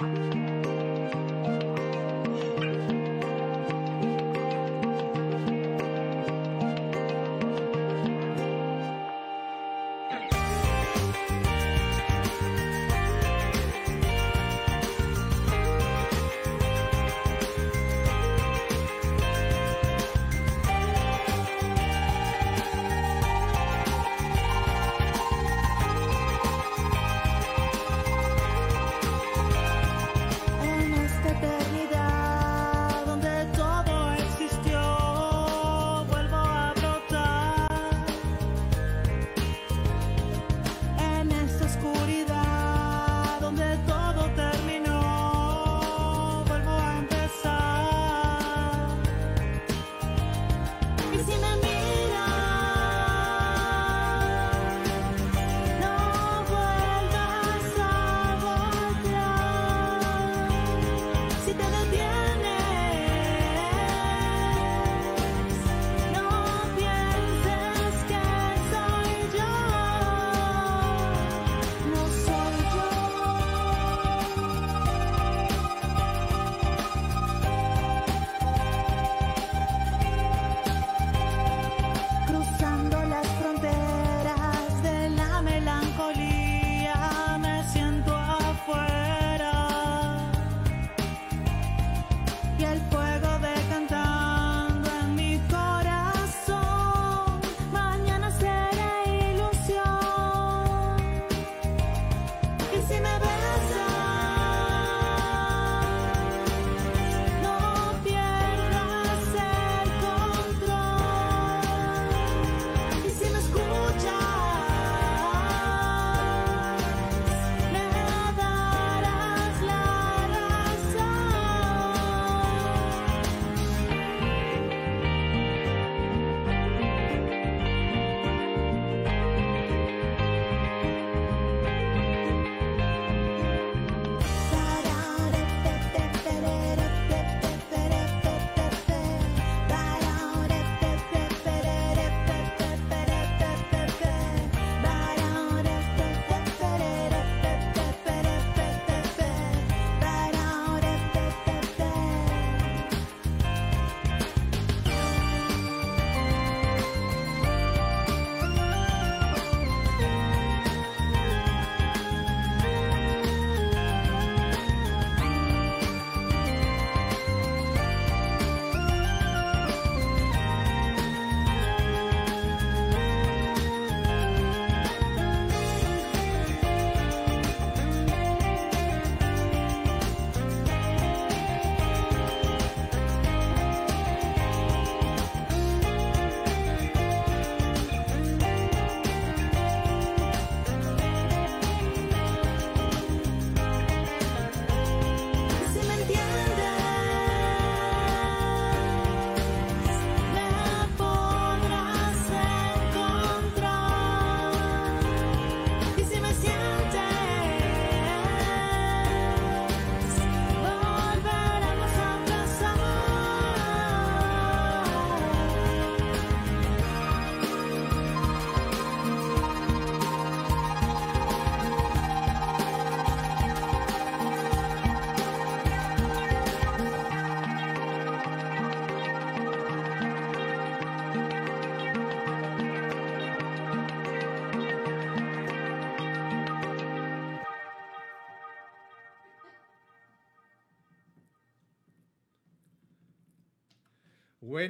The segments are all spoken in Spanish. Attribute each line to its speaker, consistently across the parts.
Speaker 1: うん。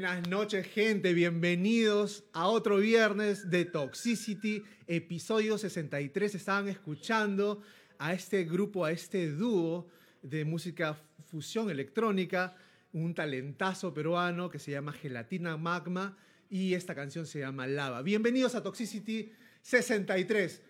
Speaker 1: Buenas noches, gente. Bienvenidos a otro viernes de Toxicity, episodio 63. Estaban escuchando a este grupo, a este dúo de música fusión electrónica, un talentazo peruano que se llama Gelatina Magma y esta canción se llama Lava. Bienvenidos a Toxicity 63.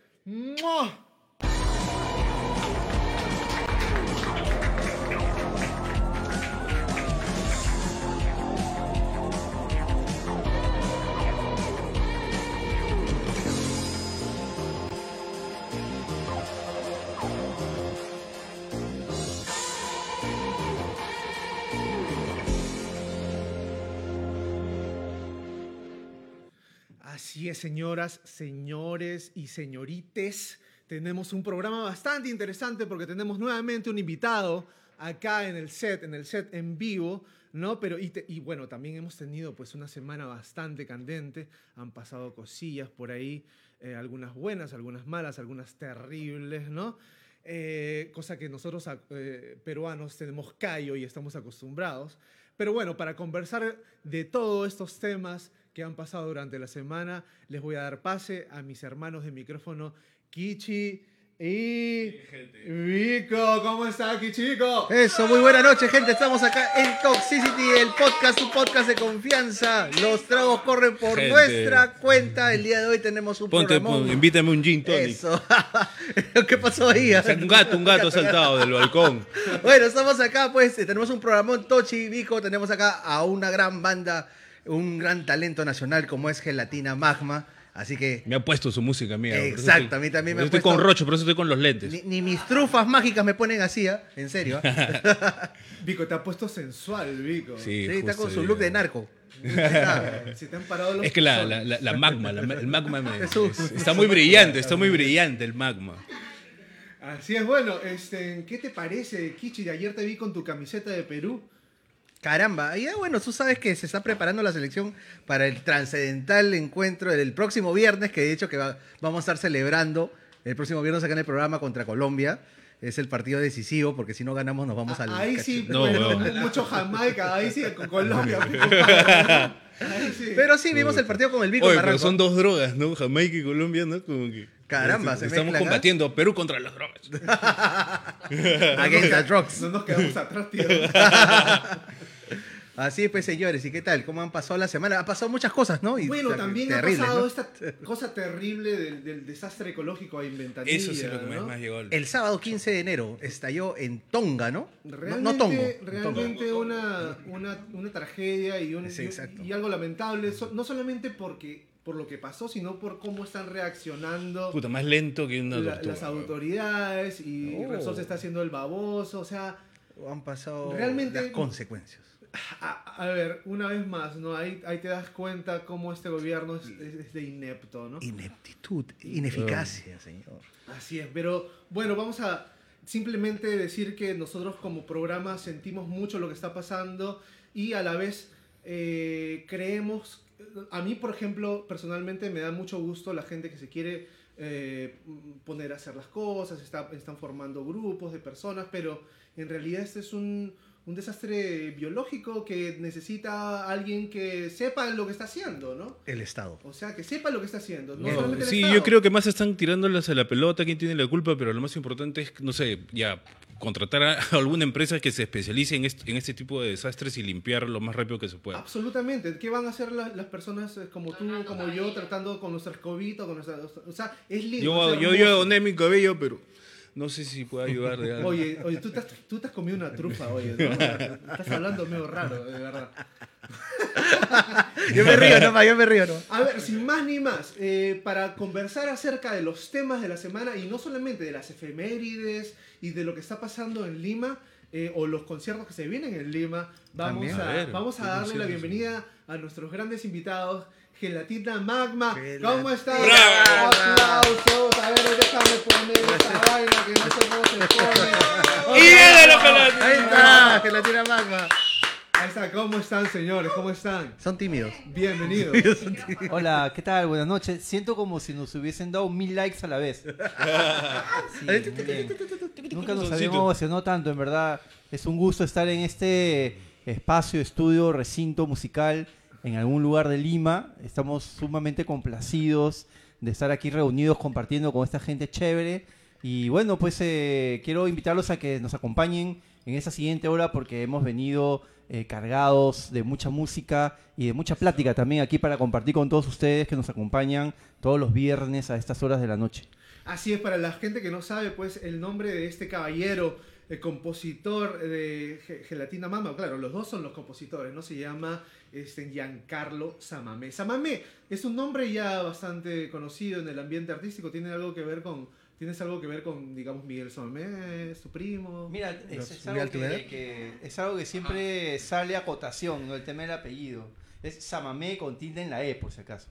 Speaker 1: Así señoras, señores y señorites.
Speaker 2: tenemos un programa bastante interesante porque tenemos nuevamente un invitado acá en el set, en el set en vivo, ¿no? Pero, y, y bueno, también hemos tenido pues una semana bastante candente, han pasado cosillas por ahí, eh, algunas buenas, algunas malas, algunas terribles, ¿no? Eh, cosa que nosotros eh, peruanos tenemos callo y estamos acostumbrados. Pero bueno, para conversar de todos estos temas que han pasado durante la semana, les voy a dar pase a mis hermanos de micrófono, Kichi y Vico. ¿Cómo está, Kichico?
Speaker 3: Eso, muy buena noche, gente. Estamos acá en Toxicity, el podcast, un podcast de confianza. Los tragos corren por
Speaker 4: Gente.
Speaker 3: nuestra cuenta. El día de hoy tenemos un
Speaker 4: Ponte,
Speaker 3: programón.
Speaker 4: pon- invítame un gin tonic.
Speaker 3: Eso. ¿Qué pasó ahí?
Speaker 4: Un gato, un gato ha saltado del balcón.
Speaker 3: Bueno, estamos acá, pues, eh, tenemos un programón Tochi Vico, tenemos acá a una gran banda, un gran talento nacional como es Gelatina Magma. Así que
Speaker 4: Me ha puesto su música mía.
Speaker 3: Exacto,
Speaker 4: estoy-
Speaker 3: a mí también me ha
Speaker 4: eso Estoy
Speaker 3: puesto-
Speaker 4: con Rocho, por eso estoy con los lentes.
Speaker 3: ni, ni mis trufas mágicas me ponen así, ¿ah? En serio.
Speaker 2: Vico, te ha puesto sensual, Vico.
Speaker 4: Sí,
Speaker 3: Sí, está con su look de narco.
Speaker 2: Se te han parado los
Speaker 4: Es que la, la, la- la magma, la- el magma me-
Speaker 3: Es
Speaker 4: está muy brillante, está muy brillante el magma.
Speaker 2: Así es, bueno, este, ¿qué te parece, Kichi? Ayer te vi con tu camiseta de Perú.
Speaker 3: Caramba, ya bueno, tú sabes que se está preparando la selección para el trascendental encuentro del próximo viernes, que de hecho que va- vamos a estar celebrando el próximo viernes acá en el programa contra Colombia. Es el partido decisivo, porque si no ganamos nos vamos al...
Speaker 2: Ah, ahí sí,
Speaker 4: No,
Speaker 2: bueno, mucho Jamaica, ahí sí, con Colombia. sí.
Speaker 3: Pero sí, vimos el partido con el Vico
Speaker 4: Oye, pero
Speaker 3: Barranco.
Speaker 4: son dos drogas, ¿no? Jamaica y Colombia, ¿no? Como que.
Speaker 3: Caramba, se
Speaker 4: Estamos
Speaker 3: mezclan, ¿ah?
Speaker 4: combatiendo Perú contra las drogas.
Speaker 3: Against the drugs.
Speaker 2: No nos quedamos atrás, tío.
Speaker 3: Así pues, señores, ¿y qué tal? ¿Cómo han pasado la semana? Ha pasado muchas cosas, ¿no? Y,
Speaker 2: Bueno, también ha pasado
Speaker 3: ¿no?
Speaker 2: esta cosa terrible del, del desastre ecológico a Inventanilla.
Speaker 4: Eso sí es lo que
Speaker 2: ¿no?
Speaker 4: más me llegó.
Speaker 3: El sábado 15 de enero estalló en Tonga, ¿no? No-
Speaker 2: Realmente,
Speaker 3: no, Tongo.
Speaker 2: realmente una, una, una tragedia y, un,
Speaker 3: Sí, exacto.
Speaker 2: y, y algo lamentable, no solamente porque por lo que pasó, sino por cómo están reaccionando
Speaker 4: Puta, más lento que una
Speaker 2: la- las autoridades y
Speaker 3: Oh.
Speaker 2: Resol se está haciendo el baboso, o sea.
Speaker 3: Han pasado
Speaker 2: Realmente-
Speaker 3: las consecuencias.
Speaker 2: A, a ver, una vez más, ¿no? Ahí, ahí te das cuenta cómo este gobierno es, es- es de inepto, ¿no?
Speaker 3: Ineptitud, ineficacia, señor.
Speaker 2: Así es, pero bueno, vamos a simplemente decir que nosotros como programa sentimos mucho lo que está pasando y a la vez eh, creemos, a mí por ejemplo personalmente me da mucho gusto la gente que se quiere eh, poner a hacer las cosas, está- están formando grupos de personas, pero en realidad este es un, un desastre biológico que necesita alguien que sepa lo que está haciendo, ¿no?
Speaker 3: El Estado.
Speaker 2: O sea, que sepa lo que está haciendo. No
Speaker 4: No,
Speaker 2: solamente el
Speaker 4: sí,
Speaker 2: Estado.
Speaker 4: yo creo que más están tirándolas a la pelota, quién tiene la culpa, pero lo más importante es, no sé, ya contratar a alguna empresa que se especialice en, est- en este tipo de desastres y limpiar lo más rápido que se pueda.
Speaker 2: Absolutamente. ¿Qué van a hacer las, las personas eh, como tú, como yo, tratando con nuestra escobita, con nuestra... O sea, es lindo.
Speaker 4: Yo,
Speaker 2: es
Speaker 4: yo, yo doné mi cabello, pero no sé si puedo ayudar de algo.
Speaker 2: Oye, oye tú, te has, tú te has comido una trufa, oye, ¿no? Estás hablando medio raro, de verdad.
Speaker 3: Yo me río nomás, yo me río nomás.
Speaker 2: A ver, sin más ni más, eh, para conversar acerca de los temas de la semana y no solamente de las efemérides y de lo que está pasando en Lima eh, o los conciertos que se vienen en Lima, vamos
Speaker 3: También.
Speaker 2: a,
Speaker 4: A ver,
Speaker 2: vamos a
Speaker 4: ¿qué
Speaker 2: darle la bienvenida a nuestros grandes invitados. Gelatina Magma,
Speaker 3: Gelatina.
Speaker 2: ¿cómo están?
Speaker 4: ¡Bravo!
Speaker 2: Aplausos, a ver, déjame poner esta vaina que no sé cómo se pone.
Speaker 4: ¡Y viene la gelatina!
Speaker 3: Ahí está, gelatina magma.
Speaker 2: Ahí está, ¿cómo están, señores? ¿Cómo están?
Speaker 3: Son tímidos.
Speaker 2: Bienvenidos.
Speaker 5: Hola, ¿qué tal? Buenas noches. Siento como si nos hubiesen dado mil likes a la vez. Sí, muy bien. Nunca nos habíamos emocionado tanto, en verdad. Es un gusto estar en este espacio, estudio, recinto musical en algún lugar de Lima. Estamos sumamente complacidos de estar aquí reunidos compartiendo con esta gente chévere. Y bueno, pues eh, quiero invitarlos a que nos acompañen en esta siguiente hora porque hemos venido eh, cargados de mucha música y de mucha plática también aquí para compartir con todos ustedes que nos acompañan todos los viernes a estas horas de la noche.
Speaker 2: Así es, para la gente que no sabe, pues el nombre de este caballero, el compositor de Ge- Gelatina Mama, claro, los dos son los compositores, ¿no? Se llama este, Giancarlo Samamé. Samamé es un nombre ya bastante conocido en el ambiente artístico, tiene algo que ver con, tienes algo que ver con, digamos, Miguel Samamé, su primo.
Speaker 5: Mira, es, es algo que, que- es algo que siempre sale a cotación, ¿no? El tema del apellido. Es Samamé con tilde en la E, por si acaso.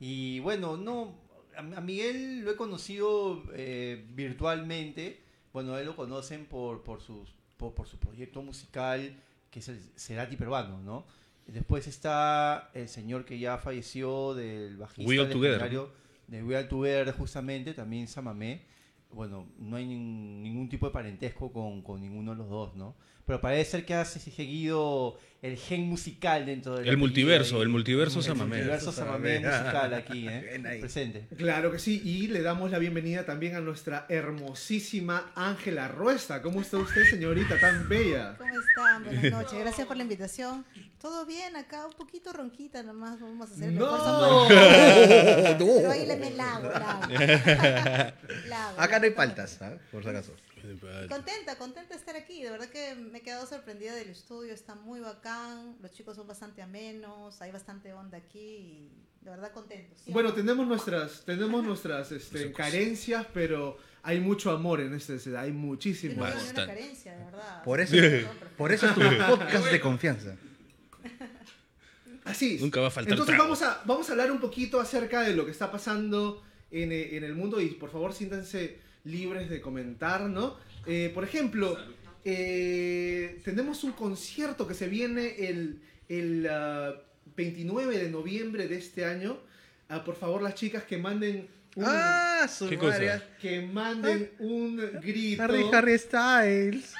Speaker 5: Y bueno, no, a a Miguel lo he conocido eh, virtualmente. Bueno, él lo conocen por, por, sus, por, por su proyecto musical, que es el Cerati Peruano, ¿no? Después está el señor que ya falleció del bajista
Speaker 4: We
Speaker 5: legendario de We All Together, justamente, también Samamé. Bueno, no hay nin- ningún tipo de parentesco con, con ninguno de los dos, ¿no? Pero parece ser que ha seguido el gen musical dentro del
Speaker 4: El multiverso, el multiverso
Speaker 5: El
Speaker 4: Samamé.
Speaker 5: multiverso Samamé musical aquí, ¿eh? Presente.
Speaker 2: Claro que sí, y le damos la bienvenida también a nuestra hermosísima Ángela Ruesta. ¿Cómo está usted, señorita tan bella?
Speaker 6: ¿Cómo están? Buenas noches. Gracias por la invitación. Todo bien acá, un poquito ronquita nomás. Vamos a hacer el.
Speaker 2: ¡No!
Speaker 6: Pero ahí le me lago. Lago,
Speaker 3: Acá no hay paltas, ¿ah? por si acaso.
Speaker 6: Contenta, contenta de estar aquí. De verdad que me he quedado sorprendida del estudio. Está muy bacán. Los chicos son bastante amenos. Hay bastante onda aquí. Y de verdad contento. ¿sí?
Speaker 2: Bueno, tenemos nuestras, tenemos nuestras este, carencias, pero hay mucho amor en este ciudad, hay muchísimo.
Speaker 6: no carencia, de verdad.
Speaker 3: Por eso, por eso es tu podcast de confianza.
Speaker 2: Así es.
Speaker 4: Nunca va a faltar
Speaker 2: Entonces
Speaker 4: trago.
Speaker 2: vamos a, vamos a hablar un poquito acerca de lo que está pasando en, eh, en el mundo y por favor siéntanse libres de comentar, ¿no? Eh, por ejemplo, eh, tenemos un concierto que se viene el, el ah, 29 de noviembre de este año. Ah, por favor, las chicas que manden un,
Speaker 3: Ah, su
Speaker 4: ¿Qué cosa?
Speaker 3: madre.
Speaker 2: que manden un grito.
Speaker 3: Harry, Harry Styles.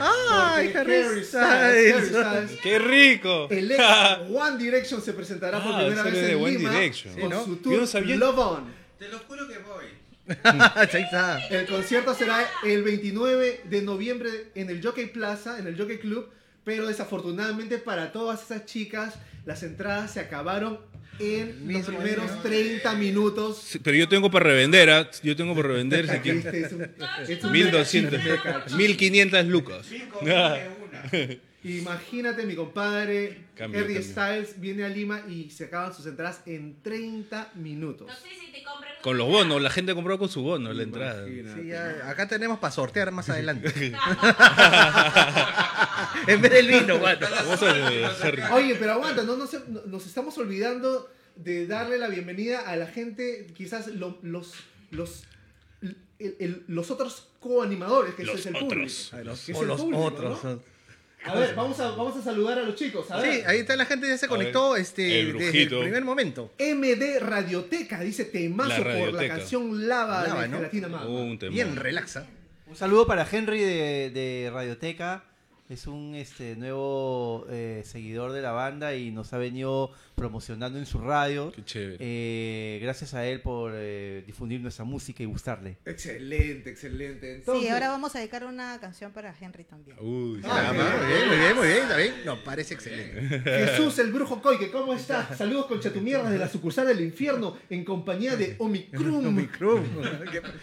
Speaker 3: Ay, Harry
Speaker 2: Harry Styles, Harry
Speaker 3: Styles.
Speaker 2: Styles
Speaker 4: ¡Qué rico!
Speaker 2: El ex One Direction se presentará por
Speaker 4: Ah,
Speaker 2: primera vez
Speaker 4: de
Speaker 2: en
Speaker 4: One
Speaker 2: Lima
Speaker 4: Direction.
Speaker 2: con
Speaker 3: Sí, ¿no?
Speaker 2: su tour Love On.
Speaker 7: Te lo juro que voy.
Speaker 2: El concierto será el 29 de noviembre en el Jockey Plaza, en el Jockey Club, pero desafortunadamente para todas esas chicas las entradas se acabaron en los primeros
Speaker 3: día.
Speaker 2: 30 minutos.
Speaker 4: Sí, Pero yo tengo para revender, ¿ah? Yo tengo para revender si quieren.
Speaker 2: Este es un- es un
Speaker 4: 1200,
Speaker 2: mega chiste.
Speaker 4: 1500 lucas.
Speaker 7: De una.
Speaker 2: Imagínate, mi compadre
Speaker 4: Cambio,
Speaker 2: Harry
Speaker 4: cambio.
Speaker 2: Styles viene a Lima y se acaban sus entradas en 30 minutos.
Speaker 8: No sé si te compran
Speaker 4: Con los bonos, la gente compró con su bono la entrada.
Speaker 2: Imagínate.
Speaker 3: Sí, ya, acá tenemos para sortear más adelante. en vez del vino, bueno.
Speaker 2: Oye, pero aguanta, no, no se- no- nos estamos olvidando de darle la bienvenida a la gente, quizás lo- los, los, el- el- los otros coanimadores, que
Speaker 4: Los
Speaker 2: es el
Speaker 4: otros.
Speaker 2: público.
Speaker 3: Los,
Speaker 2: Que es
Speaker 3: o
Speaker 2: el
Speaker 3: los
Speaker 2: público,
Speaker 3: otros.
Speaker 2: ¿no? A ver, vamos a, vamos a saludar a los chicos. A ver.
Speaker 3: Sí, ahí está la gente ya se conectó
Speaker 4: ver,
Speaker 3: este,
Speaker 4: el
Speaker 3: desde el primer momento.
Speaker 2: MD Radioteca, dice temazo
Speaker 4: La
Speaker 2: por la canción Lava,
Speaker 3: Lava,
Speaker 2: de
Speaker 3: ¿no?
Speaker 2: Gelatina Mama.
Speaker 4: Un tema.
Speaker 3: Bien, relaxa.
Speaker 5: Un saludo para Henry de, de Radioteca. Es un este, nuevo eh, seguidor de la banda y nos ha venido promocionando en su radio.
Speaker 4: Qué chévere.
Speaker 5: Eh, gracias a él por eh, difundir nuestra música y gustarle.
Speaker 2: Excelente, excelente. Entonces,
Speaker 6: Sí, ahora vamos a dedicar una canción para Henry también.
Speaker 4: Uy,
Speaker 2: Ah,
Speaker 3: muy bien, muy bien, muy bien, está bien. Nos parece excelente.
Speaker 2: Jesús el Brujo Coike, ¿cómo estás? Saludos con chatumierdas de la sucursal del infierno en compañía de Omicrum.
Speaker 3: Omicron.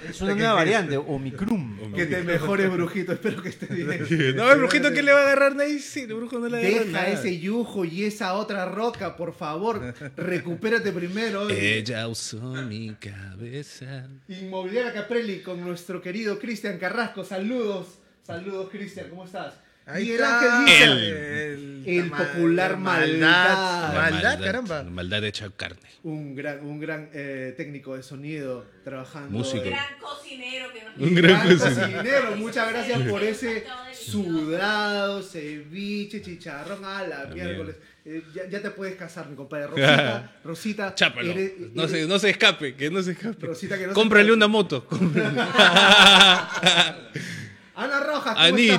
Speaker 5: Es una nueva variante, Omicrum.
Speaker 2: Que te mejores, brujito. Espero que estés bien.
Speaker 4: No, el brujito, ¿qué le va a agarrar nadie? Sí, el brujo no le agarra
Speaker 2: Deja
Speaker 4: nada.
Speaker 2: ese yujo y esa otra roca, por favor. Recupérate primero.
Speaker 4: Ella usó mi cabeza.
Speaker 2: Inmobiliaria Caprelli con nuestro querido Cristian Carrasco. Saludos. Saludos, Cristian. ¿Cómo estás?
Speaker 3: Ahí.
Speaker 2: Ángel dice,
Speaker 4: El-
Speaker 2: El popular maldad.
Speaker 3: Maldad, caramba.
Speaker 4: Maldad hecha carne.
Speaker 2: un gran, un gran eh, técnico de sonido trabajando.
Speaker 4: Músico.
Speaker 8: Un gran cocinero que nos
Speaker 4: Un gran
Speaker 2: Gran
Speaker 4: cocinero.
Speaker 2: cocinero. Muchas gracias por ese sudado, ceviche, chicharrón a la miércoles. Eh, ya, ya te puedes casar, mi compadre. Rosita, Rosita.
Speaker 4: Chápalo.
Speaker 2: eres-
Speaker 4: No se, no se escape, que no se escape.
Speaker 2: Rosita, que no se
Speaker 4: Cómprale
Speaker 2: escape.
Speaker 4: una moto. cómprale.
Speaker 2: Ana Rojas, ¿cómo
Speaker 4: Anita.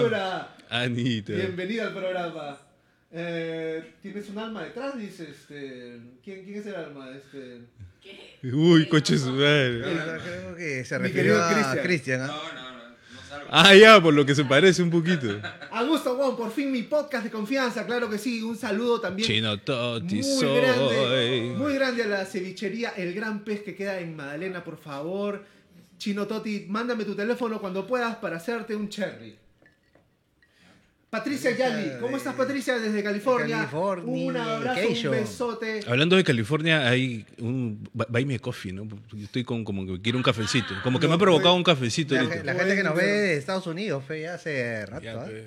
Speaker 2: estás?
Speaker 4: Anita.
Speaker 2: Bienvenida al programa. Eh, ¿Tienes un alma detrás? Dice, este, ¿quién, ¿quién es el alma? Este,
Speaker 8: ¿Qué?
Speaker 4: Uy, coche su madre.
Speaker 3: Creo que se
Speaker 2: Mi
Speaker 3: refirió
Speaker 2: querido
Speaker 3: a
Speaker 2: Cristian.
Speaker 7: No, no, no, no salgo.
Speaker 4: Ah, ya, por lo que se parece un poquito.
Speaker 2: Augusto Wong, por fin mi podcast de confianza, claro que sí. Un saludo también
Speaker 4: Chino Toti
Speaker 2: muy grande,
Speaker 4: soy.
Speaker 2: muy grande a la cevichería El Gran Pez que queda en Madalena, por favor. Chino Toti, mándame tu teléfono cuando puedas para hacerte un cherry. Patricia Yali, ¿cómo estás Patricia desde California?
Speaker 3: California,
Speaker 2: Un abrazo, un besote.
Speaker 4: Hablando de California, hay un bu- Buy Me a Coffee, ¿no? Yo estoy con, como que quiero un cafecito. Como que me ha
Speaker 2: No,
Speaker 4: provocado
Speaker 2: pues,
Speaker 4: un cafecito
Speaker 3: La, gente que nos ve de Estados Unidos, fe, ya hace rato.
Speaker 4: Ya, pe.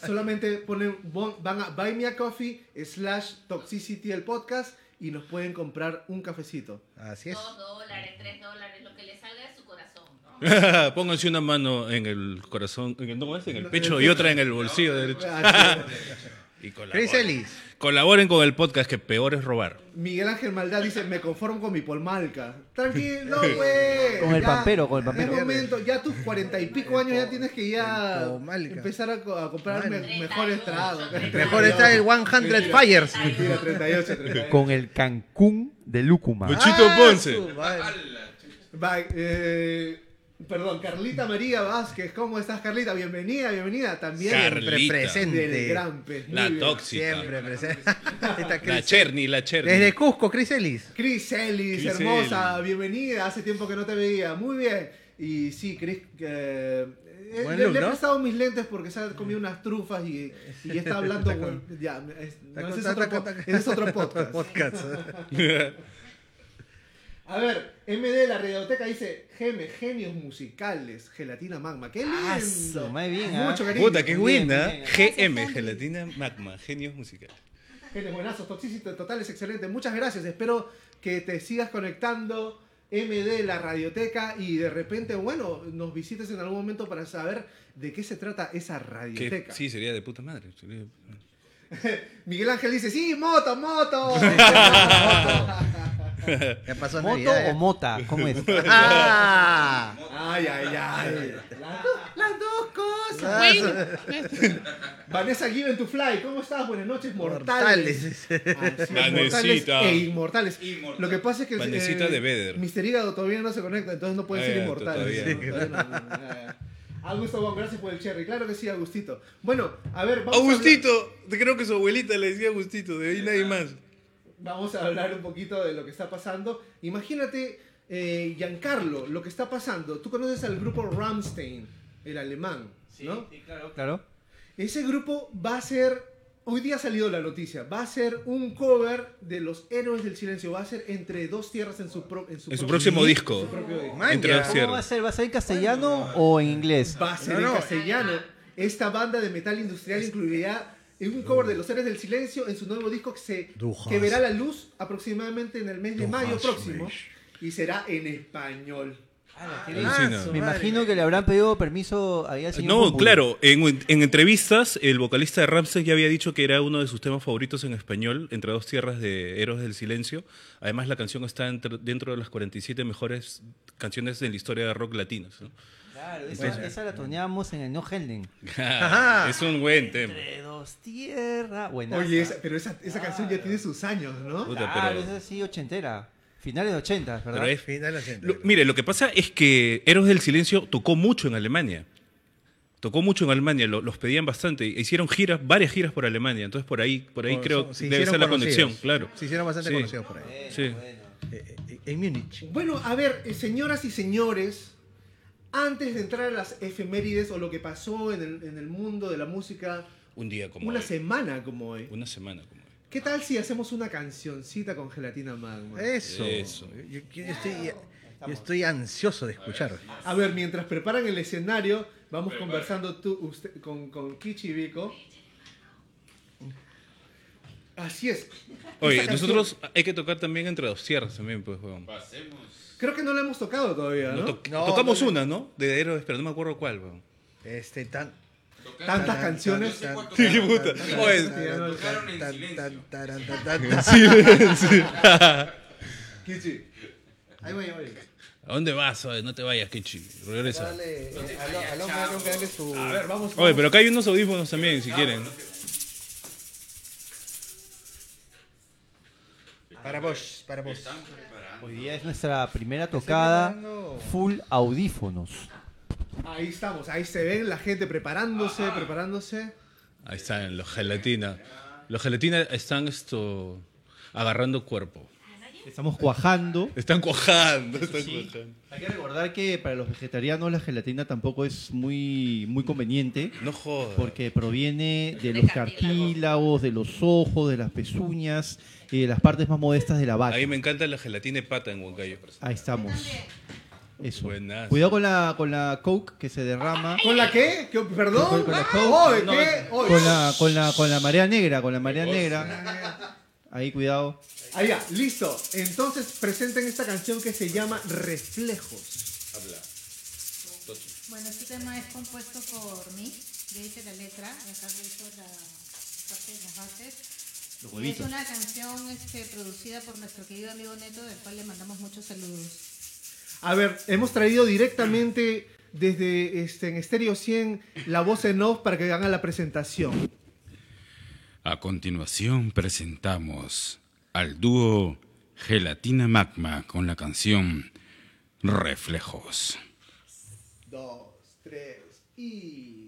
Speaker 2: Solamente ponen, van a Buy Me a Coffee slash Toxicity el podcast y nos pueden comprar un cafecito.
Speaker 3: Así es.
Speaker 8: Dos dólares, tres dólares, lo que le salga de su.
Speaker 4: Pónganse una mano en el corazón, en el, no, es en el pecho y otra en el bolsillo derecho. Y
Speaker 3: Chris
Speaker 4: colaboren.
Speaker 3: Ellis.
Speaker 4: Colaboren con el podcast, que peor es robar.
Speaker 2: Miguel Ángel Maldad dice, me conformo con mi polmalca. Tranquilo, güey.
Speaker 5: Con el
Speaker 2: Ya,
Speaker 5: pampero, con el pampero.
Speaker 2: Es momento, ya tus cuarenta y pico años ya tienes que ya empezar a, co- a comprar me- mejores tragos.
Speaker 3: Mejor está el 100 Fires.
Speaker 2: Mentira, 38, 38.
Speaker 5: Con el Cancún de Lúcuma.
Speaker 4: Luchito
Speaker 3: Ah,
Speaker 4: Ponce.
Speaker 2: Va, eh, perdón, Carlita María Vázquez, ¿cómo estás Carlita? Bienvenida, bienvenida también.
Speaker 3: Siempre presente.
Speaker 2: Del gran pez.
Speaker 4: La
Speaker 2: bien.
Speaker 4: tóxica.
Speaker 3: Siempre presente.
Speaker 4: La Cherny, la Cherny.
Speaker 3: Desde Cusco, Chris Ellis.
Speaker 2: Chris Ellis, hermosa,
Speaker 4: Ellis.
Speaker 2: bienvenida. Hace tiempo que no te veía. Muy bien. Y sí, Chris, eh,
Speaker 3: Buen
Speaker 2: le,
Speaker 3: look,
Speaker 2: le he prestado mis lentes porque se ha comido unas trufas y, y está hablando.
Speaker 3: Está con-
Speaker 2: ya, es, no, ese, es otro, ese es otro podcast.
Speaker 3: Podcast.
Speaker 2: A ver, MD, la radioteca dice Geme, genios musicales, gelatina magma. ¡Qué lindo!
Speaker 5: Madre bien, ¿ah?
Speaker 2: Mucho cariño.
Speaker 4: Puta, qué buena.
Speaker 5: bien.
Speaker 4: GM, Gelatina Magma, genios musicales.
Speaker 2: Genios buenazos, Toxicity total es excelente. Muchas gracias. Espero que te sigas conectando. MD, la radioteca, y de repente, bueno, nos visites en algún momento para saber de qué se trata esa
Speaker 4: Que,
Speaker 2: radioteca.
Speaker 4: sí, sería de puta madre. sería-
Speaker 2: Miguel Ángel dice, sí, moto, moto.
Speaker 3: Ya pasó
Speaker 5: ¿Moto
Speaker 3: Navidad,
Speaker 5: o
Speaker 3: ya.
Speaker 5: mota? ¿Cómo es?
Speaker 3: ¡Ah!
Speaker 2: ay, ay, ay. Las dos, cosas. Vanessa Given to Fly, ¿cómo estás? Buenas noches, mortales.
Speaker 3: Mortales.
Speaker 4: Vanesita.
Speaker 2: e inmortales.
Speaker 7: Inmortal.
Speaker 2: Lo que pasa es que
Speaker 4: Vanesita de Vedder.
Speaker 2: Mr. Hígado todavía no se conecta, entonces no puede
Speaker 4: Ah,
Speaker 2: ser
Speaker 4: ya,
Speaker 2: inmortal. Augusto Bon, gracias por el cherry. Claro que sí, Agustito. Bueno, a ver, vamos a
Speaker 4: Agustito, creo que su abuelita le decía Agustito, de ahí nadie más.
Speaker 2: Vamos a hablar un poquito de lo que está pasando. Imagínate, eh, Giancarlo, lo que está pasando. Tú conoces al grupo Rammstein, el alemán, ¿no?
Speaker 5: claro. Claro.
Speaker 2: Ese grupo va a ser, hoy día ha salido la noticia, va a ser un cover de los Héroes del Silencio. Va a ser entre dos tierras en su, pro- en su,
Speaker 4: En su próximo
Speaker 2: en
Speaker 4: disco.
Speaker 2: su propio disco.
Speaker 3: Man,
Speaker 4: Entre dos
Speaker 5: ¿Cómo va a ser? ¿Va a ser en castellano o en inglés?
Speaker 2: Va a ser
Speaker 3: No,
Speaker 2: en
Speaker 3: no.
Speaker 2: castellano. Esta banda de metal industrial incluirá un cover de Los Héroes del Silencio en su nuevo disco que, se, que verá la luz aproximadamente en el mes de mayo próximo y será en español.
Speaker 4: Alucina.
Speaker 3: su
Speaker 5: Me imagino que le habrán pedido permiso ahí al señor
Speaker 4: No, claro, en, en entrevistas el vocalista de Ramsey ya había dicho que era uno de sus temas favoritos en español, Entre dos tierras de Héroes del Silencio. Además la canción está entre- dentro de las 47 mejores canciones de la historia de rock latinos. ¿no?
Speaker 5: Claro, esa, esa la toneamos en el No Helden.
Speaker 3: Ajá.
Speaker 4: es un buen tema.
Speaker 5: Entre dos tierras.
Speaker 2: Oye, esa- pero esa, esa canción ya tiene sus años, ¿no?
Speaker 4: Puta,
Speaker 5: Claro,
Speaker 4: pero-
Speaker 5: es así ochentera. Finales de ochentas, ¿verdad?
Speaker 4: Pero es-
Speaker 3: Final acento.
Speaker 4: Lo- mire, lo que pasa es que Héroes del Silencio tocó mucho en Alemania. Tocó mucho en Alemania, lo- los pedían bastante. Hicieron giras, varias giras por Alemania. Entonces por ahí, por ahí creo que
Speaker 3: se
Speaker 4: debe ser la
Speaker 3: conocidos.
Speaker 4: conexión, claro.
Speaker 3: Se hicieron bastante
Speaker 4: Sí.
Speaker 3: conocidos por ahí.
Speaker 5: Bueno,
Speaker 4: Sí.
Speaker 5: bueno.
Speaker 3: Eh, eh, En Múnich.
Speaker 2: Bueno, a ver, eh, señoras y señores, antes de entrar a las efemérides o lo que pasó en el, en el mundo de la música,
Speaker 4: Un día como
Speaker 2: una
Speaker 4: hoy.
Speaker 2: semana como hoy,
Speaker 4: Una semana como hoy.
Speaker 2: ¿qué tal si hacemos una cancioncita con gelatina magma?
Speaker 3: Eso.
Speaker 4: Eso.
Speaker 3: Yo, yo estoy, yo estoy ansioso de escuchar.
Speaker 2: A ver, mientras preparan el escenario, vamos conversando tú, usted, con, con Kichi y Vico. Así es.
Speaker 4: Oye, nosotros hay que tocar también entre dos tierras también, pues, weón.
Speaker 7: Pasemos.
Speaker 2: Creo que no la hemos tocado todavía,
Speaker 4: No
Speaker 2: ¿no?
Speaker 4: to-
Speaker 3: No,
Speaker 4: tocamos
Speaker 3: no,
Speaker 4: una, ¿no? De héroes, pero no me acuerdo cuál, weón.
Speaker 3: Este tan.
Speaker 2: Tantas canciones.
Speaker 4: ¿Qué puta?
Speaker 7: tocaron en silencio.
Speaker 2: Kichi. Ahí voy, ahí voy.
Speaker 4: ¿A dónde vas? Oye, no te vayas, Kichi. Regresa.
Speaker 3: Dale, al- hombre hay que darle su-
Speaker 2: A ver, vamos.
Speaker 4: Oye, pero acá hay unos audífonos también, si quieren.
Speaker 3: Para vos, para vos.
Speaker 5: Hoy día es nuestra primera tocada full audífonos.
Speaker 2: Ahí estamos, ahí se ven la gente preparándose, preparándose.
Speaker 4: Ahí están, los gelatina. Los gelatina están esto agarrando cuerpo.
Speaker 5: Estamos cuajando.
Speaker 4: Están cuajando, están
Speaker 5: Sí.
Speaker 4: cuajando.
Speaker 5: Hay que recordar que para los vegetarianos la gelatina tampoco es muy, muy conveniente
Speaker 4: No jodas.
Speaker 5: porque proviene de los
Speaker 8: cartílago.
Speaker 5: cartílagos, de los ojos, de las pezuñas y de las partes más modestas de la vaca.
Speaker 4: A mí me encanta la gelatina de pata en Huancayo.
Speaker 5: Ahí estamos. Eso.
Speaker 4: Buenazo.
Speaker 5: Cuidado con la, con la coke que se derrama.
Speaker 2: ¿Con la qué? ¿Qué- ¿Perdón?
Speaker 5: Con- con la Coke.
Speaker 2: Oye,
Speaker 5: No,
Speaker 2: ¿qué? Oye.
Speaker 5: Con la, con la, con la marea negra, con la marea negra. Ahí, cuidado.
Speaker 2: Ahí listo. Entonces presenten esta canción que se llama Reflejos.
Speaker 6: Bueno, este tema es compuesto por mí. Yo hice la letra, yo hizo la parte de las bases. Y es una canción este, producida por nuestro querido amigo Neto, del cual le mandamos muchos saludos.
Speaker 2: A ver, hemos traído directamente desde este, en Stereo 100 la voz en off para que hagan la presentación.
Speaker 7: A continuación presentamos al dúo Gelatina Magma con la canción Reflejos.
Speaker 2: Dos, tres y...